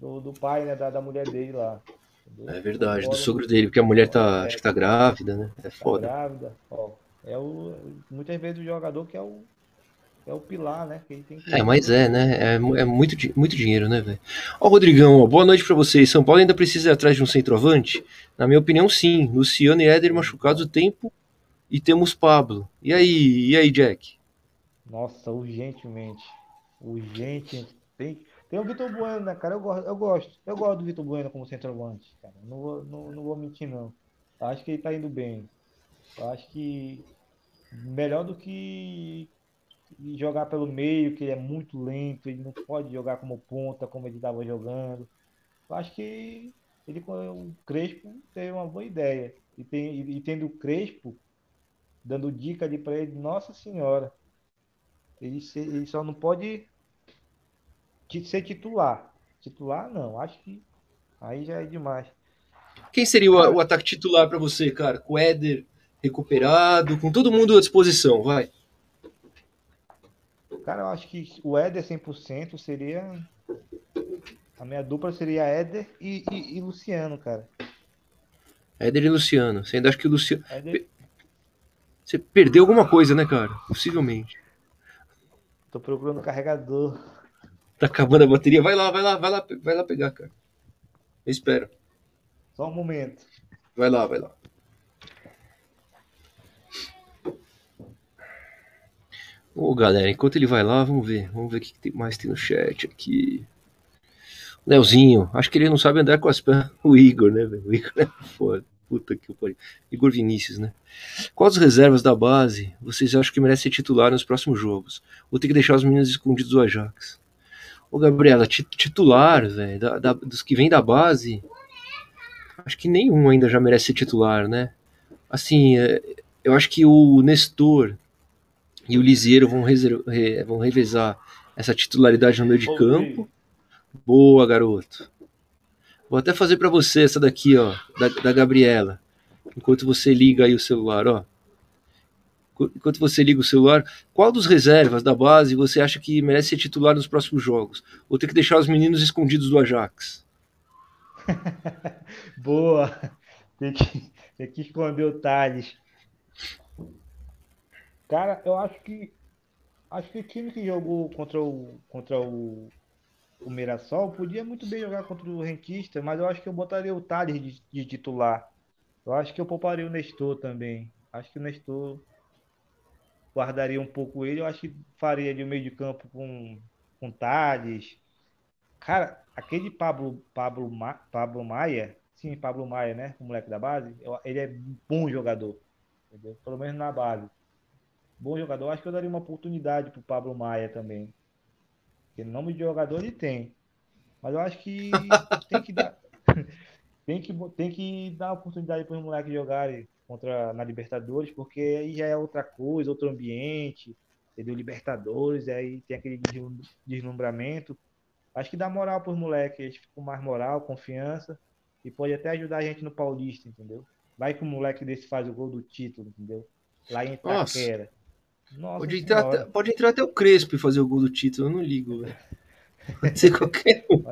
do, do pai, né, da, da mulher dele lá. Entendeu? É verdade, do sogro dele, porque a mulher tá, é, acho que tá grávida, né? É tá foda. grávida, ó. É o, muitas vezes o jogador que é o, é o pilar, né? Que tem que... É, mas é, né? É, é muito, muito dinheiro, né, velho? Ó, Rodrigão, ó, boa noite para vocês. São Paulo ainda precisa ir atrás de um centroavante? Na minha opinião, sim. Luciano e Éder machucados o tempo e temos Pablo. E aí, e aí, Jack? Nossa, urgentemente. Urgente. Tem, tem o Vitor Bueno, né, cara? Eu gosto, eu gosto. Eu gosto do Vitor Bueno como centroavante, cara. Não vou, não, não vou mentir, não. Acho que ele tá indo bem. Eu acho que melhor do que jogar pelo meio, que ele é muito lento, ele não pode jogar como ponta, como ele estava jogando. Eu acho que ele o Crespo teve uma boa ideia. E, tem, e tendo o Crespo dando dica ali para ele, nossa senhora. Ele, ele só não pode ser titular. Titular não, acho que aí já é demais. Quem seria o, o ataque titular para você, cara? Com o Éder recuperado, com todo mundo à disposição, vai. Cara, eu acho que o Éder 100% seria. A minha dupla seria Éder e, e, e Luciano, cara. Éder e Luciano. Você ainda acha que o Luciano. Éder... Você perdeu alguma coisa, né, cara? Possivelmente. Tô procurando carregador. Tá acabando a bateria? Vai lá, vai lá, vai lá, vai lá pegar, cara. Eu espero. Só um momento. Vai lá, vai lá. Ô, galera, enquanto ele vai lá, vamos ver. Vamos ver o que mais tem no chat aqui. Leozinho, acho que ele não sabe andar com as pernas. O Igor, né, velho? O Igor é foda. Puta que pariu. Igor Vinícius, né? Quais as reservas da base vocês acham que merece ser titular nos próximos jogos? Vou ter que deixar os meninos escondidos do Ajax. Ô, Gabriela, titular, velho, dos que vem da base, acho que nenhum ainda já merece ser titular, né? Assim, é, eu acho que o Nestor e o Lisieiro vão, re, vão revezar essa titularidade no meio de campo. Boa, garoto. Vou até fazer para você essa daqui, ó, da, da Gabriela. Enquanto você liga aí o celular, ó. Enquanto você liga o celular, qual dos reservas da base você acha que merece ser titular nos próximos jogos? Ou ter que deixar os meninos escondidos do Ajax? Boa! Tem que, tem que esconder o Thales. Cara, eu acho que acho que o time que jogou contra o contra o, o Mirassol podia muito bem jogar contra o Rentista, mas eu acho que eu botaria o Thales de, de titular. Eu acho que eu pouparia o Nestor também. Acho que o Nestor guardaria um pouco ele. Eu acho que faria ali o meio de campo com com Thales. Cara, aquele Pablo Pablo Ma, Pablo Maia, sim, Pablo Maia, né, o moleque da base, ele é bom jogador, entendeu? Pelo menos na base bom jogador. Acho que eu daria uma oportunidade pro Pablo Maia também. Porque nome de jogador ele tem. Mas eu acho que tem que dar. tem, que, tem que dar oportunidade para os moleques jogarem contra na Libertadores, porque aí já é outra coisa, outro ambiente, entendeu? Libertadores, aí tem aquele deslumbramento. Acho que dá moral para os moleques, eles ficam mais moral, confiança, e pode até ajudar a gente no Paulista, entendeu? Vai que o moleque desse faz o gol do título, entendeu? Lá em Itaquera. Nossa. Nossa pode, entrar até, pode entrar até o Crespo e fazer o gol do título, eu não ligo, velho. Pode ser qualquer um.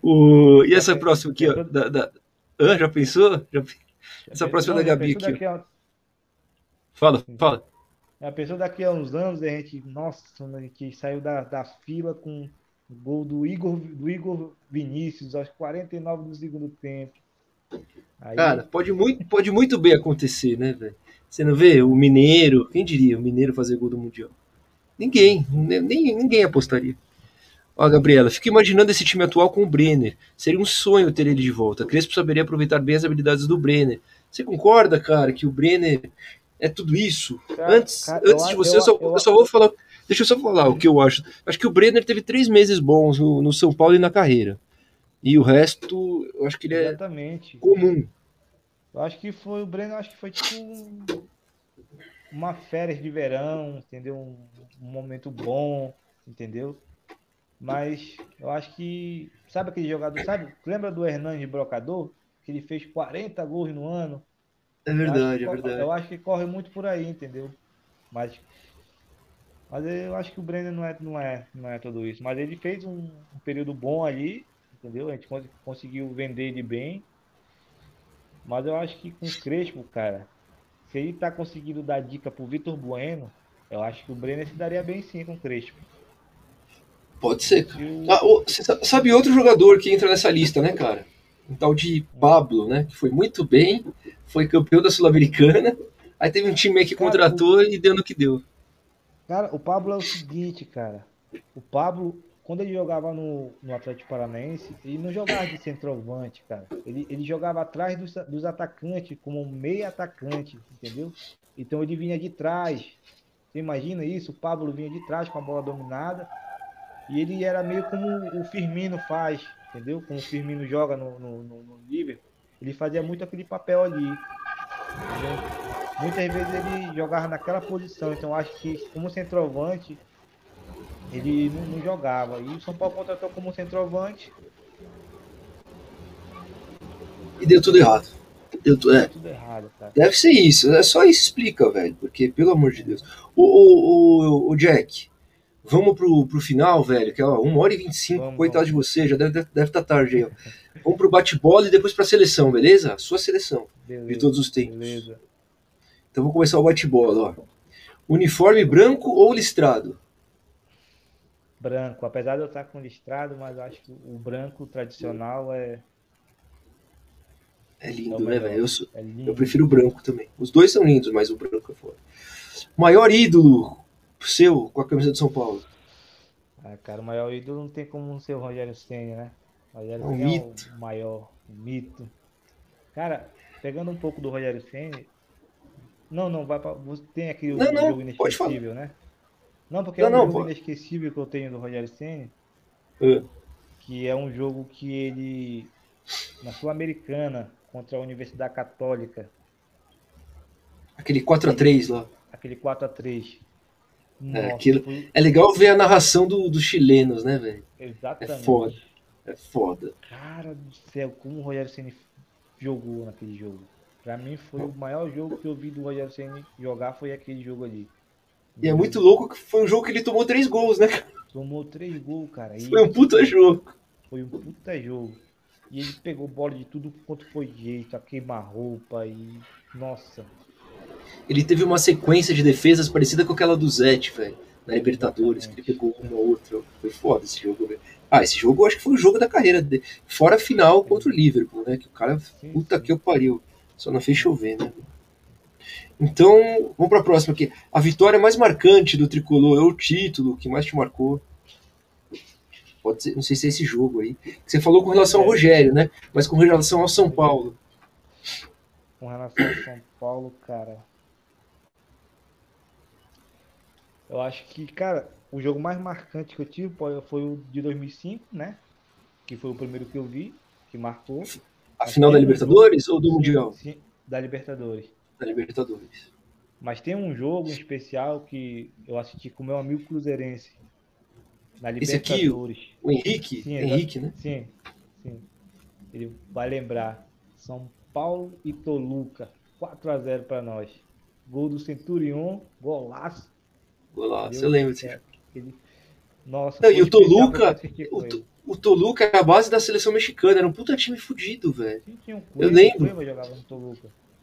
o... E essa próxima aqui, ó. Da, da... Ah, já pensou? Já... Essa próxima da Gabi aqui. A... Fala, fala. A pessoa daqui a uns anos, a gente, nossa, a gente saiu da, da fila com o gol do Igor, do Igor Vinícius aos 49 do segundo tempo. Aí... Cara, pode muito, pode muito bem acontecer, né, velho? Você não vê o Mineiro, quem diria o Mineiro fazer gol do Mundial? Ninguém, nem, ninguém apostaria. Ó, Gabriela, fico imaginando esse time atual com o Brenner. Seria um sonho ter ele de volta. Crespo saberia aproveitar bem as habilidades do Brenner. Você concorda, cara, que o Brenner é tudo isso? Cara, antes cara, antes eu, de você, eu, eu, só, eu, só, vou falar. Deixa eu só falar o que eu acho. Acho que o Brenner teve três meses bons no, no São Paulo e na carreira. E o resto, eu acho que ele é Exatamente. comum. Eu acho que foi o Breno, acho que foi tipo uma férias de verão, entendeu? Um, um, momento bom, entendeu? Mas eu acho que sabe aquele jogador, sabe? Lembra do Hernandes Brocador, que ele fez 40 gols no ano? É verdade, é verdade. Eu acho que corre muito por aí, entendeu? Mas mas eu acho que o Brenner não é, não é, não é tudo isso. Mas ele fez um, um período bom ali, entendeu? A gente conseguiu vender ele bem. Mas eu acho que com o Crespo, cara, se ele tá conseguindo dar dica pro Vitor Bueno, Eu acho que o Brenner se daria bem sim com o Crespo. Pode ser. Ah, você sabe outro jogador que entra nessa lista, né, cara? Um tal de Pablo, né? Que foi muito bem, foi campeão da Sul-Americana. Aí teve um time aí que contratou cara, e deu no que deu. Cara, o Pablo é o seguinte, cara. O Pablo, quando ele jogava no, no Atlético Paranaense, ele não jogava de centroavante, cara. Ele, ele jogava atrás dos, dos atacantes, como meio atacante, entendeu? Então ele vinha de trás. Você imagina isso? O Pablo vinha de trás com a bola dominada. E ele era meio como o Firmino faz, entendeu? Como o Firmino joga no, no, no, no Liverpool. Ele fazia muito aquele papel ali. Entendeu? Muitas vezes ele jogava naquela posição. Então acho que como centroavante ele não, não, jogava. E o São Paulo contratou como centroavante. E deu tudo errado. Deu, tu, é. tudo errado, cara. Deve ser isso. É só isso explica, velho. Porque, pelo amor de Deus. O, o, o, o Jack, vamos pro, pro final, velho. Que é ó, 1 hora e 25. Vamos, coitado vamos. de você, já deve estar tá tarde aí, ó. Vamos pro bate-bola e depois pra seleção, beleza? Sua seleção. Beleza, de todos os tempos. Beleza. Então vou começar o bate-bola, ó. Uniforme branco ou listrado? branco. Apesar de eu estar com listrado, mas acho que o branco tradicional é. É lindo, é né, velho? Eu, sou... é eu prefiro o branco também. Os dois são lindos, mas o branco é foda. Maior ídolo seu com a camisa de São Paulo? Ah, cara, o maior ídolo não tem como ser o Rogério Senna, né? O Rogério é um mito. é o maior mito. Cara, pegando um pouco do Rogério Senna, não, não, vai pra... tem aqui o não, não, jogo inesquecível, né? Não, porque não, é um não, jogo pô. inesquecível que eu tenho do Rogério Senna. É. Que é um jogo que ele. Na Sul-Americana, contra a Universidade Católica. Aquele 4x3 lá. Aquele 4x3. É, aquilo... Foi... é legal ver a narração do, dos chilenos, né, velho? Exatamente. É foda. É foda. Cara do céu, como o Rogério Senna jogou naquele jogo. Pra mim foi o maior jogo que eu vi do Rogério Senna jogar foi aquele jogo ali. E é muito louco que foi um jogo que ele tomou três gols, né, cara? Tomou três gols, cara. E foi um puta jogo. Foi um puta jogo. E ele pegou bola de tudo quanto foi jeito, a queima-roupa e. Nossa. Ele teve uma sequência de defesas parecida com aquela do Zete, velho. Na Libertadores, que ele pegou uma ou outra. Foi foda esse jogo, velho. Ah, esse jogo eu acho que foi o jogo da carreira dele. Fora a final contra o Liverpool, né? Que o cara, puta que eu pariu. Só não fez chover, né? Então, vamos para a próxima aqui. A vitória mais marcante do tricolor, ou o título que mais te marcou? Pode ser, não sei se é esse jogo aí. Você falou com relação ao Rogério, né? Mas com relação ao São Paulo. Com relação ao São Paulo, cara. Eu acho que, cara, o jogo mais marcante que eu tive foi o de 2005, né? Que foi o primeiro que eu vi, que marcou. A final da Libertadores ou do Mundial? Sim, da Libertadores da Libertadores. Mas tem um jogo especial que eu assisti com meu amigo cruzeirense. Na Libertadores. Esse aqui, o Henrique? Sim, Henrique, né? Sim, sim. Ele vai lembrar. São Paulo e Toluca. 4 a 0 para nós. Gol do Centurion, golaço. Golaço, eu lembro disso. É, Nossa, Não, e o Toluca, o, o, Toluca é a base da seleção mexicana, era um puta time fudido, velho. Um eu lembro.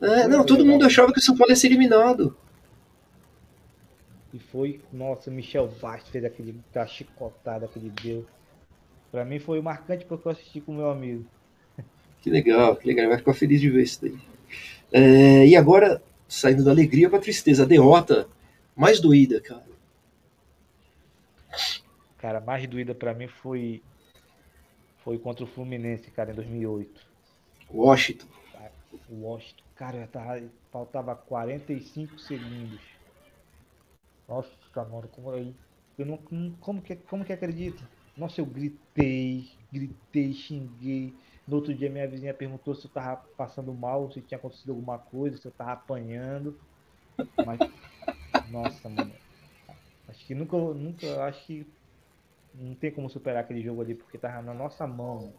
É, não, todo mundo achava que o São Paulo ia ser eliminado. E foi, nossa, Michel Bastos fez aquele, aquela chicotada que ele deu. Pra mim foi marcante porque eu assisti com meu amigo. Que legal, que legal. Vai ficar feliz de ver isso daí. É, e agora, saindo da alegria pra tristeza, a derrota mais doída, cara. Cara, mais doída pra mim foi foi contra o Fluminense, cara, em 2008. Washington. Washington. Cara, tava, faltava 45 segundos. Nossa, mano, como, eu, eu não, como, que, como que acredita? Nossa, eu gritei, gritei, xinguei. No outro dia minha vizinha perguntou se eu tava passando mal, se tinha acontecido alguma coisa, se eu tava apanhando. Mas, nossa, mano. Acho que nunca, nunca, acho que não tem como superar aquele jogo ali, porque tava na nossa mão.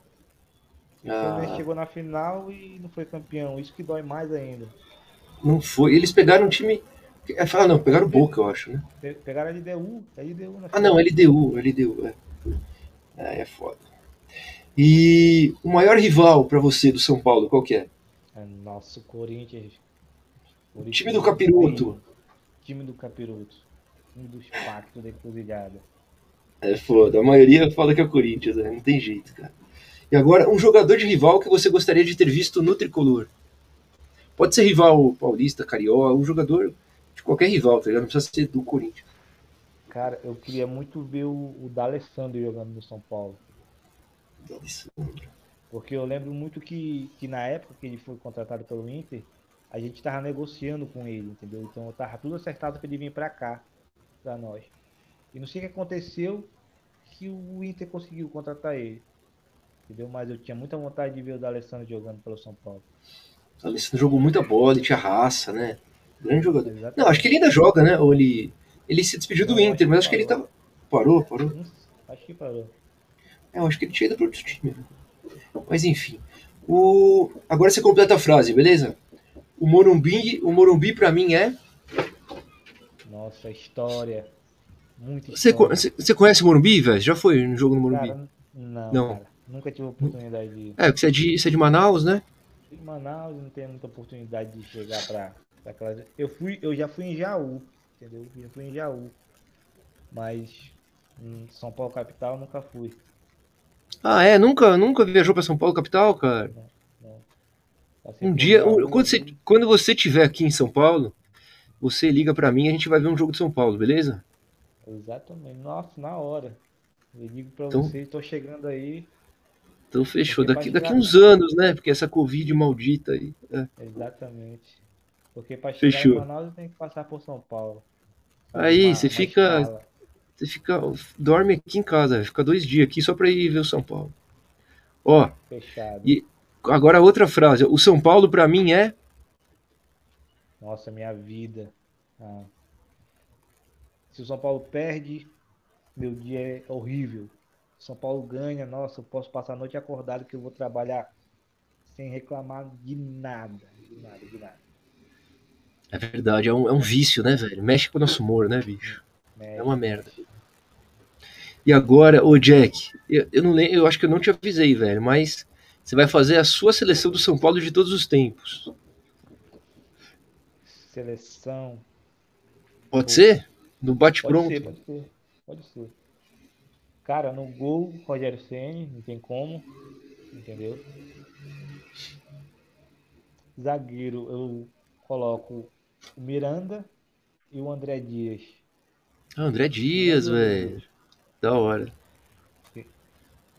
O Fluminense ah. chegou na final e não foi campeão. Isso que dói mais ainda. Não foi. Eles pegaram um time. Ah, não, pegaram o Boca, eu acho, né? Pegaram a LDU. A LDU ah, não, LDU, LDU, é. É, é foda. E o maior rival para você do São Paulo, qual que é? É nosso Corinthians. Time do Capiroto. Time do Capiroto. um dos pactos da encruzilhada. É foda. A maioria fala que é o Corinthians, né? Não tem jeito, cara. E agora, um jogador de rival que você gostaria de ter visto no tricolor. Pode ser rival paulista, carioca, um jogador de qualquer rival, tá ligado? Não precisa ser do Corinthians. Cara, eu queria muito ver o, o D'Alessandro jogando no São Paulo. D'Alessandro. Porque eu lembro muito que, que na época que ele foi contratado pelo Inter, a gente tava negociando com ele, entendeu? Então tava tudo acertado para ele vir para cá, para nós. E não sei o que aconteceu que o Inter conseguiu contratar ele. Entendeu? Mas eu tinha muita vontade de ver o D'Alessandro jogando pelo São Paulo. O D'Alessandro jogou muita bola, ele tinha raça, né? Grande jogador. Exatamente. Não, acho que ele ainda joga, né? Ou ele, ele se despediu não, do Inter, mas acho que, que ele tava. Parou, parou? Acho que parou. É, eu acho que ele tinha ido para outro time. Né? Mas enfim. O... Agora você completa a frase, beleza? O Morumbi, o Morumbi para mim é. Nossa, história. Muito você, você conhece o Morumbi, velho? Já foi no jogo no Morumbi? Cara, não, não. Cara, nunca tive oportunidade de. É, porque você é de, você é de Manaus, né? De Manaus, não tenho muita oportunidade de chegar pra, pra aquelas. Eu, fui, eu já fui em Jaú, entendeu? Eu já fui em Jaú. Mas em São Paulo capital nunca fui. Ah, é? Nunca, nunca viajou para São Paulo capital, cara? Não. Tá um dia, um, quando, você, quando você estiver aqui em São Paulo, você liga para mim e a gente vai ver um jogo de São Paulo, beleza? Exatamente. Nossa, na hora. Eu digo pra então, vocês, tô chegando aí. Então fechou. Daqui, daqui uns anos, né? Porque essa Covid maldita aí. É. Exatamente. Porque pra chegar fechou. em Manaus tem que passar por São Paulo. Aí, uma, você fica. Escala. Você fica. Dorme aqui em casa, fica dois dias aqui só pra ir ver o São Paulo. Ó. Fechado. E agora outra frase. O São Paulo pra mim é. Nossa, minha vida. Ah. Se o São Paulo perde, meu dia é horrível. Se o São Paulo ganha, nossa, eu posso passar a noite acordado que eu vou trabalhar sem reclamar de nada. De nada, de nada. É verdade, é um, é um vício, né, velho? Mexe com o nosso humor, né, bicho? Mexe. É uma merda. E agora, ô Jack, eu, eu não lembro, eu acho que eu não te avisei, velho, mas você vai fazer a sua seleção do São Paulo de todos os tempos. Seleção. Pode ser? No bate-pronto? Pode ser, pode ser. Pode ser. Cara, no gol, Rogério Senni, não tem como. Entendeu? Zagueiro, eu coloco o Miranda e o André Dias. Ah, André Dias, velho. Da hora.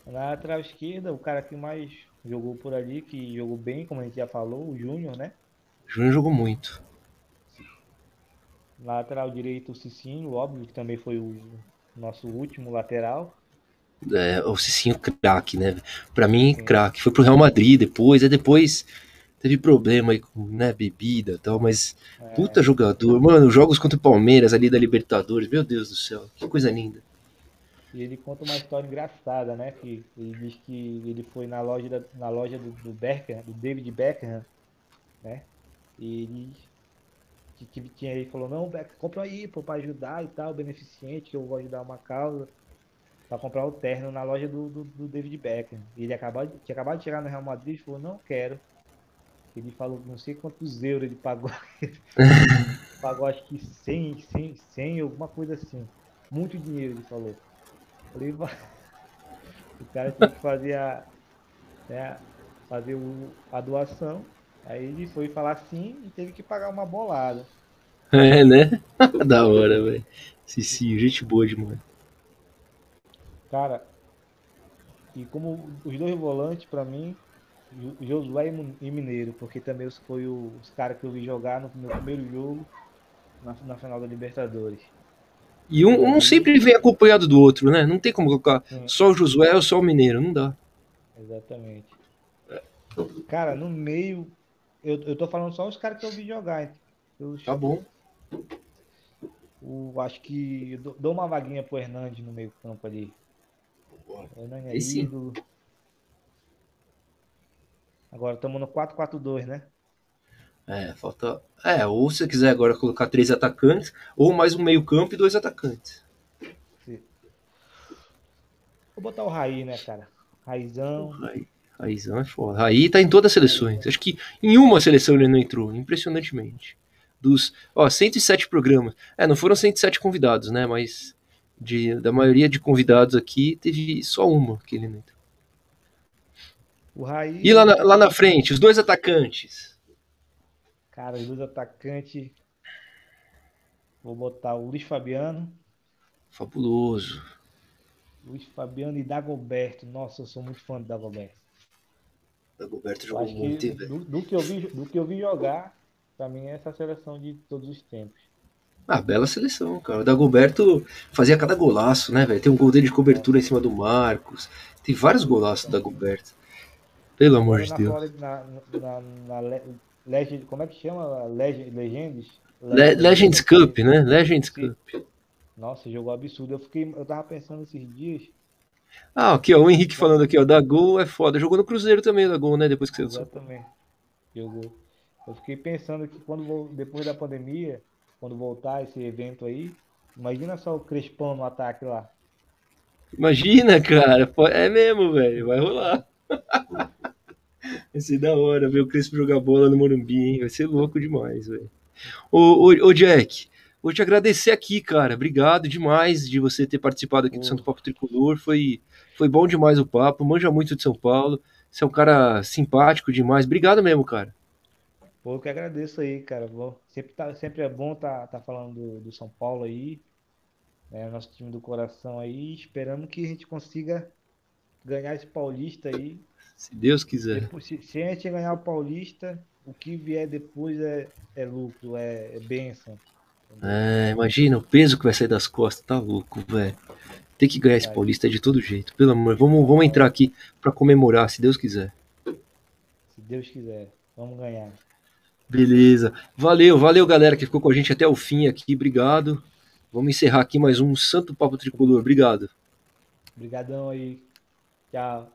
Na lateral esquerda, o cara que mais jogou por ali, que jogou bem, como a gente já falou, o Júnior, né? Júnior jogou muito. Lateral direito, o Cicinho, óbvio, que também foi o nosso último lateral. É, o Cicinho craque, né? Pra mim, craque. Foi pro Real Madrid depois, aí depois teve problema aí com né, bebida e tal, mas é. puta jogador. Mano, jogos contra o Palmeiras ali da Libertadores, meu Deus do céu, que coisa linda. E ele conta uma história engraçada, né? Que ele diz que ele foi na loja, da, na loja do, do Beckham, do David Beckham, né? E ele que, que tinha aí falou, não, Beck, compra aí, pô, pra ajudar e tal, beneficente, que eu vou ajudar uma causa. Pra comprar o terno na loja do, do, do David Beckham. E ele acabou, tinha acabado de chegar no Real Madrid e falou, não quero. Ele falou, não sei quantos euros ele pagou. pagou acho que 100, 100, 100, alguma coisa assim. Muito dinheiro, ele falou. Falei, o cara tinha que fazer a, né, fazer o, a doação Aí ele foi falar sim e teve que pagar uma bolada. É, né? da hora, velho. Cici, gente boa demais. Cara, e como os dois volantes, pra mim, Josué e Mineiro, porque também foi os caras que eu vi jogar no meu primeiro jogo na, na final da Libertadores. E um, um, sempre vem acompanhado do outro, né? Não tem como colocar Sim. só o Josué ou só o Mineiro, não dá. Exatamente. Cara, no meio, eu, eu tô falando só os caras que eu vi jogar. Eu, tá bom. O, acho que dou uma vaguinha pro Hernandes no meio campo ali. Hernandes é ídolo. Agora estamos no 4-4-2, né? É, falta. É, ou se você quiser agora colocar três atacantes, ou mais um meio-campo e dois atacantes. Sim. Vou botar o Raí, né, cara? Raizão. Raí. Raizão é foda. Raí tá em todas as seleções. Acho que em uma seleção ele não entrou, impressionantemente. dos, ó, 107 programas. É, não foram 107 convidados, né, mas de, da maioria de convidados aqui, teve só uma que ele não entrou. O Raí... E lá na, lá na frente, os dois atacantes. Cara, os dois atacantes. Vou botar o Luiz Fabiano. Fabuloso. Luiz Fabiano e Dagoberto. Nossa, eu sou muito fã do Dagoberto. Dagoberto jogou acho muito, que velho. do, do que eu vi, do que eu vi jogar, pra mim é essa seleção de todos os tempos. Ah, bela seleção, cara. O Dagoberto fazia cada golaço, né, velho? Tem um gol dele de cobertura em cima do Marcos. Tem vários golaços do Dagoberto. Pelo amor de Deus. Na, na, na Legend, como é que chama? Legend, Legendes? Le- Legends Cup, né? Legends. Cup. Nossa, jogou absurdo. Eu fiquei, eu tava pensando esses dias. Ah, aqui, ó, o Henrique falando aqui, ó, da Gol é foda. Jogou no Cruzeiro também, da Gol, né? Depois que você. Exatamente. Jogou. Eu fiquei pensando que quando depois da pandemia, quando voltar esse evento aí, imagina só o Crespão no ataque lá. Imagina, cara. É mesmo, velho. Vai rolar. Vai ser da hora ver o Crespo jogar bola no Morumbi, hein? Vai ser louco demais, velho. Ô, ô, ô, Jack, vou te agradecer aqui, cara. Obrigado demais de você ter participado aqui do. Santo Papo Tricolor. Foi, foi bom demais o papo. Manja muito de São Paulo. Você é um cara simpático demais. Obrigado mesmo, cara. Pô, eu que agradeço aí, cara. Sempre, tá, sempre é bom tá, tá falando do, do São Paulo aí. É, nosso time do coração aí. Esperamos que a gente consiga ganhar esse Paulista aí. Se Deus quiser. Depois, se, se a gente ganhar o Paulista, o que vier depois é, é lucro, é, é bênção. É, imagina o peso que vai sair das costas. Tá louco, velho. Tem que ganhar esse Vai. Paulista de todo jeito. Pelo amor, vamos, vamos entrar aqui pra comemorar, se Deus quiser. Se Deus quiser, vamos ganhar. Beleza. Valeu, valeu, galera, que ficou com a gente até o fim aqui. Obrigado. Vamos encerrar aqui mais um Santo Papo Tricolor. Obrigado. Obrigadão aí. Tchau.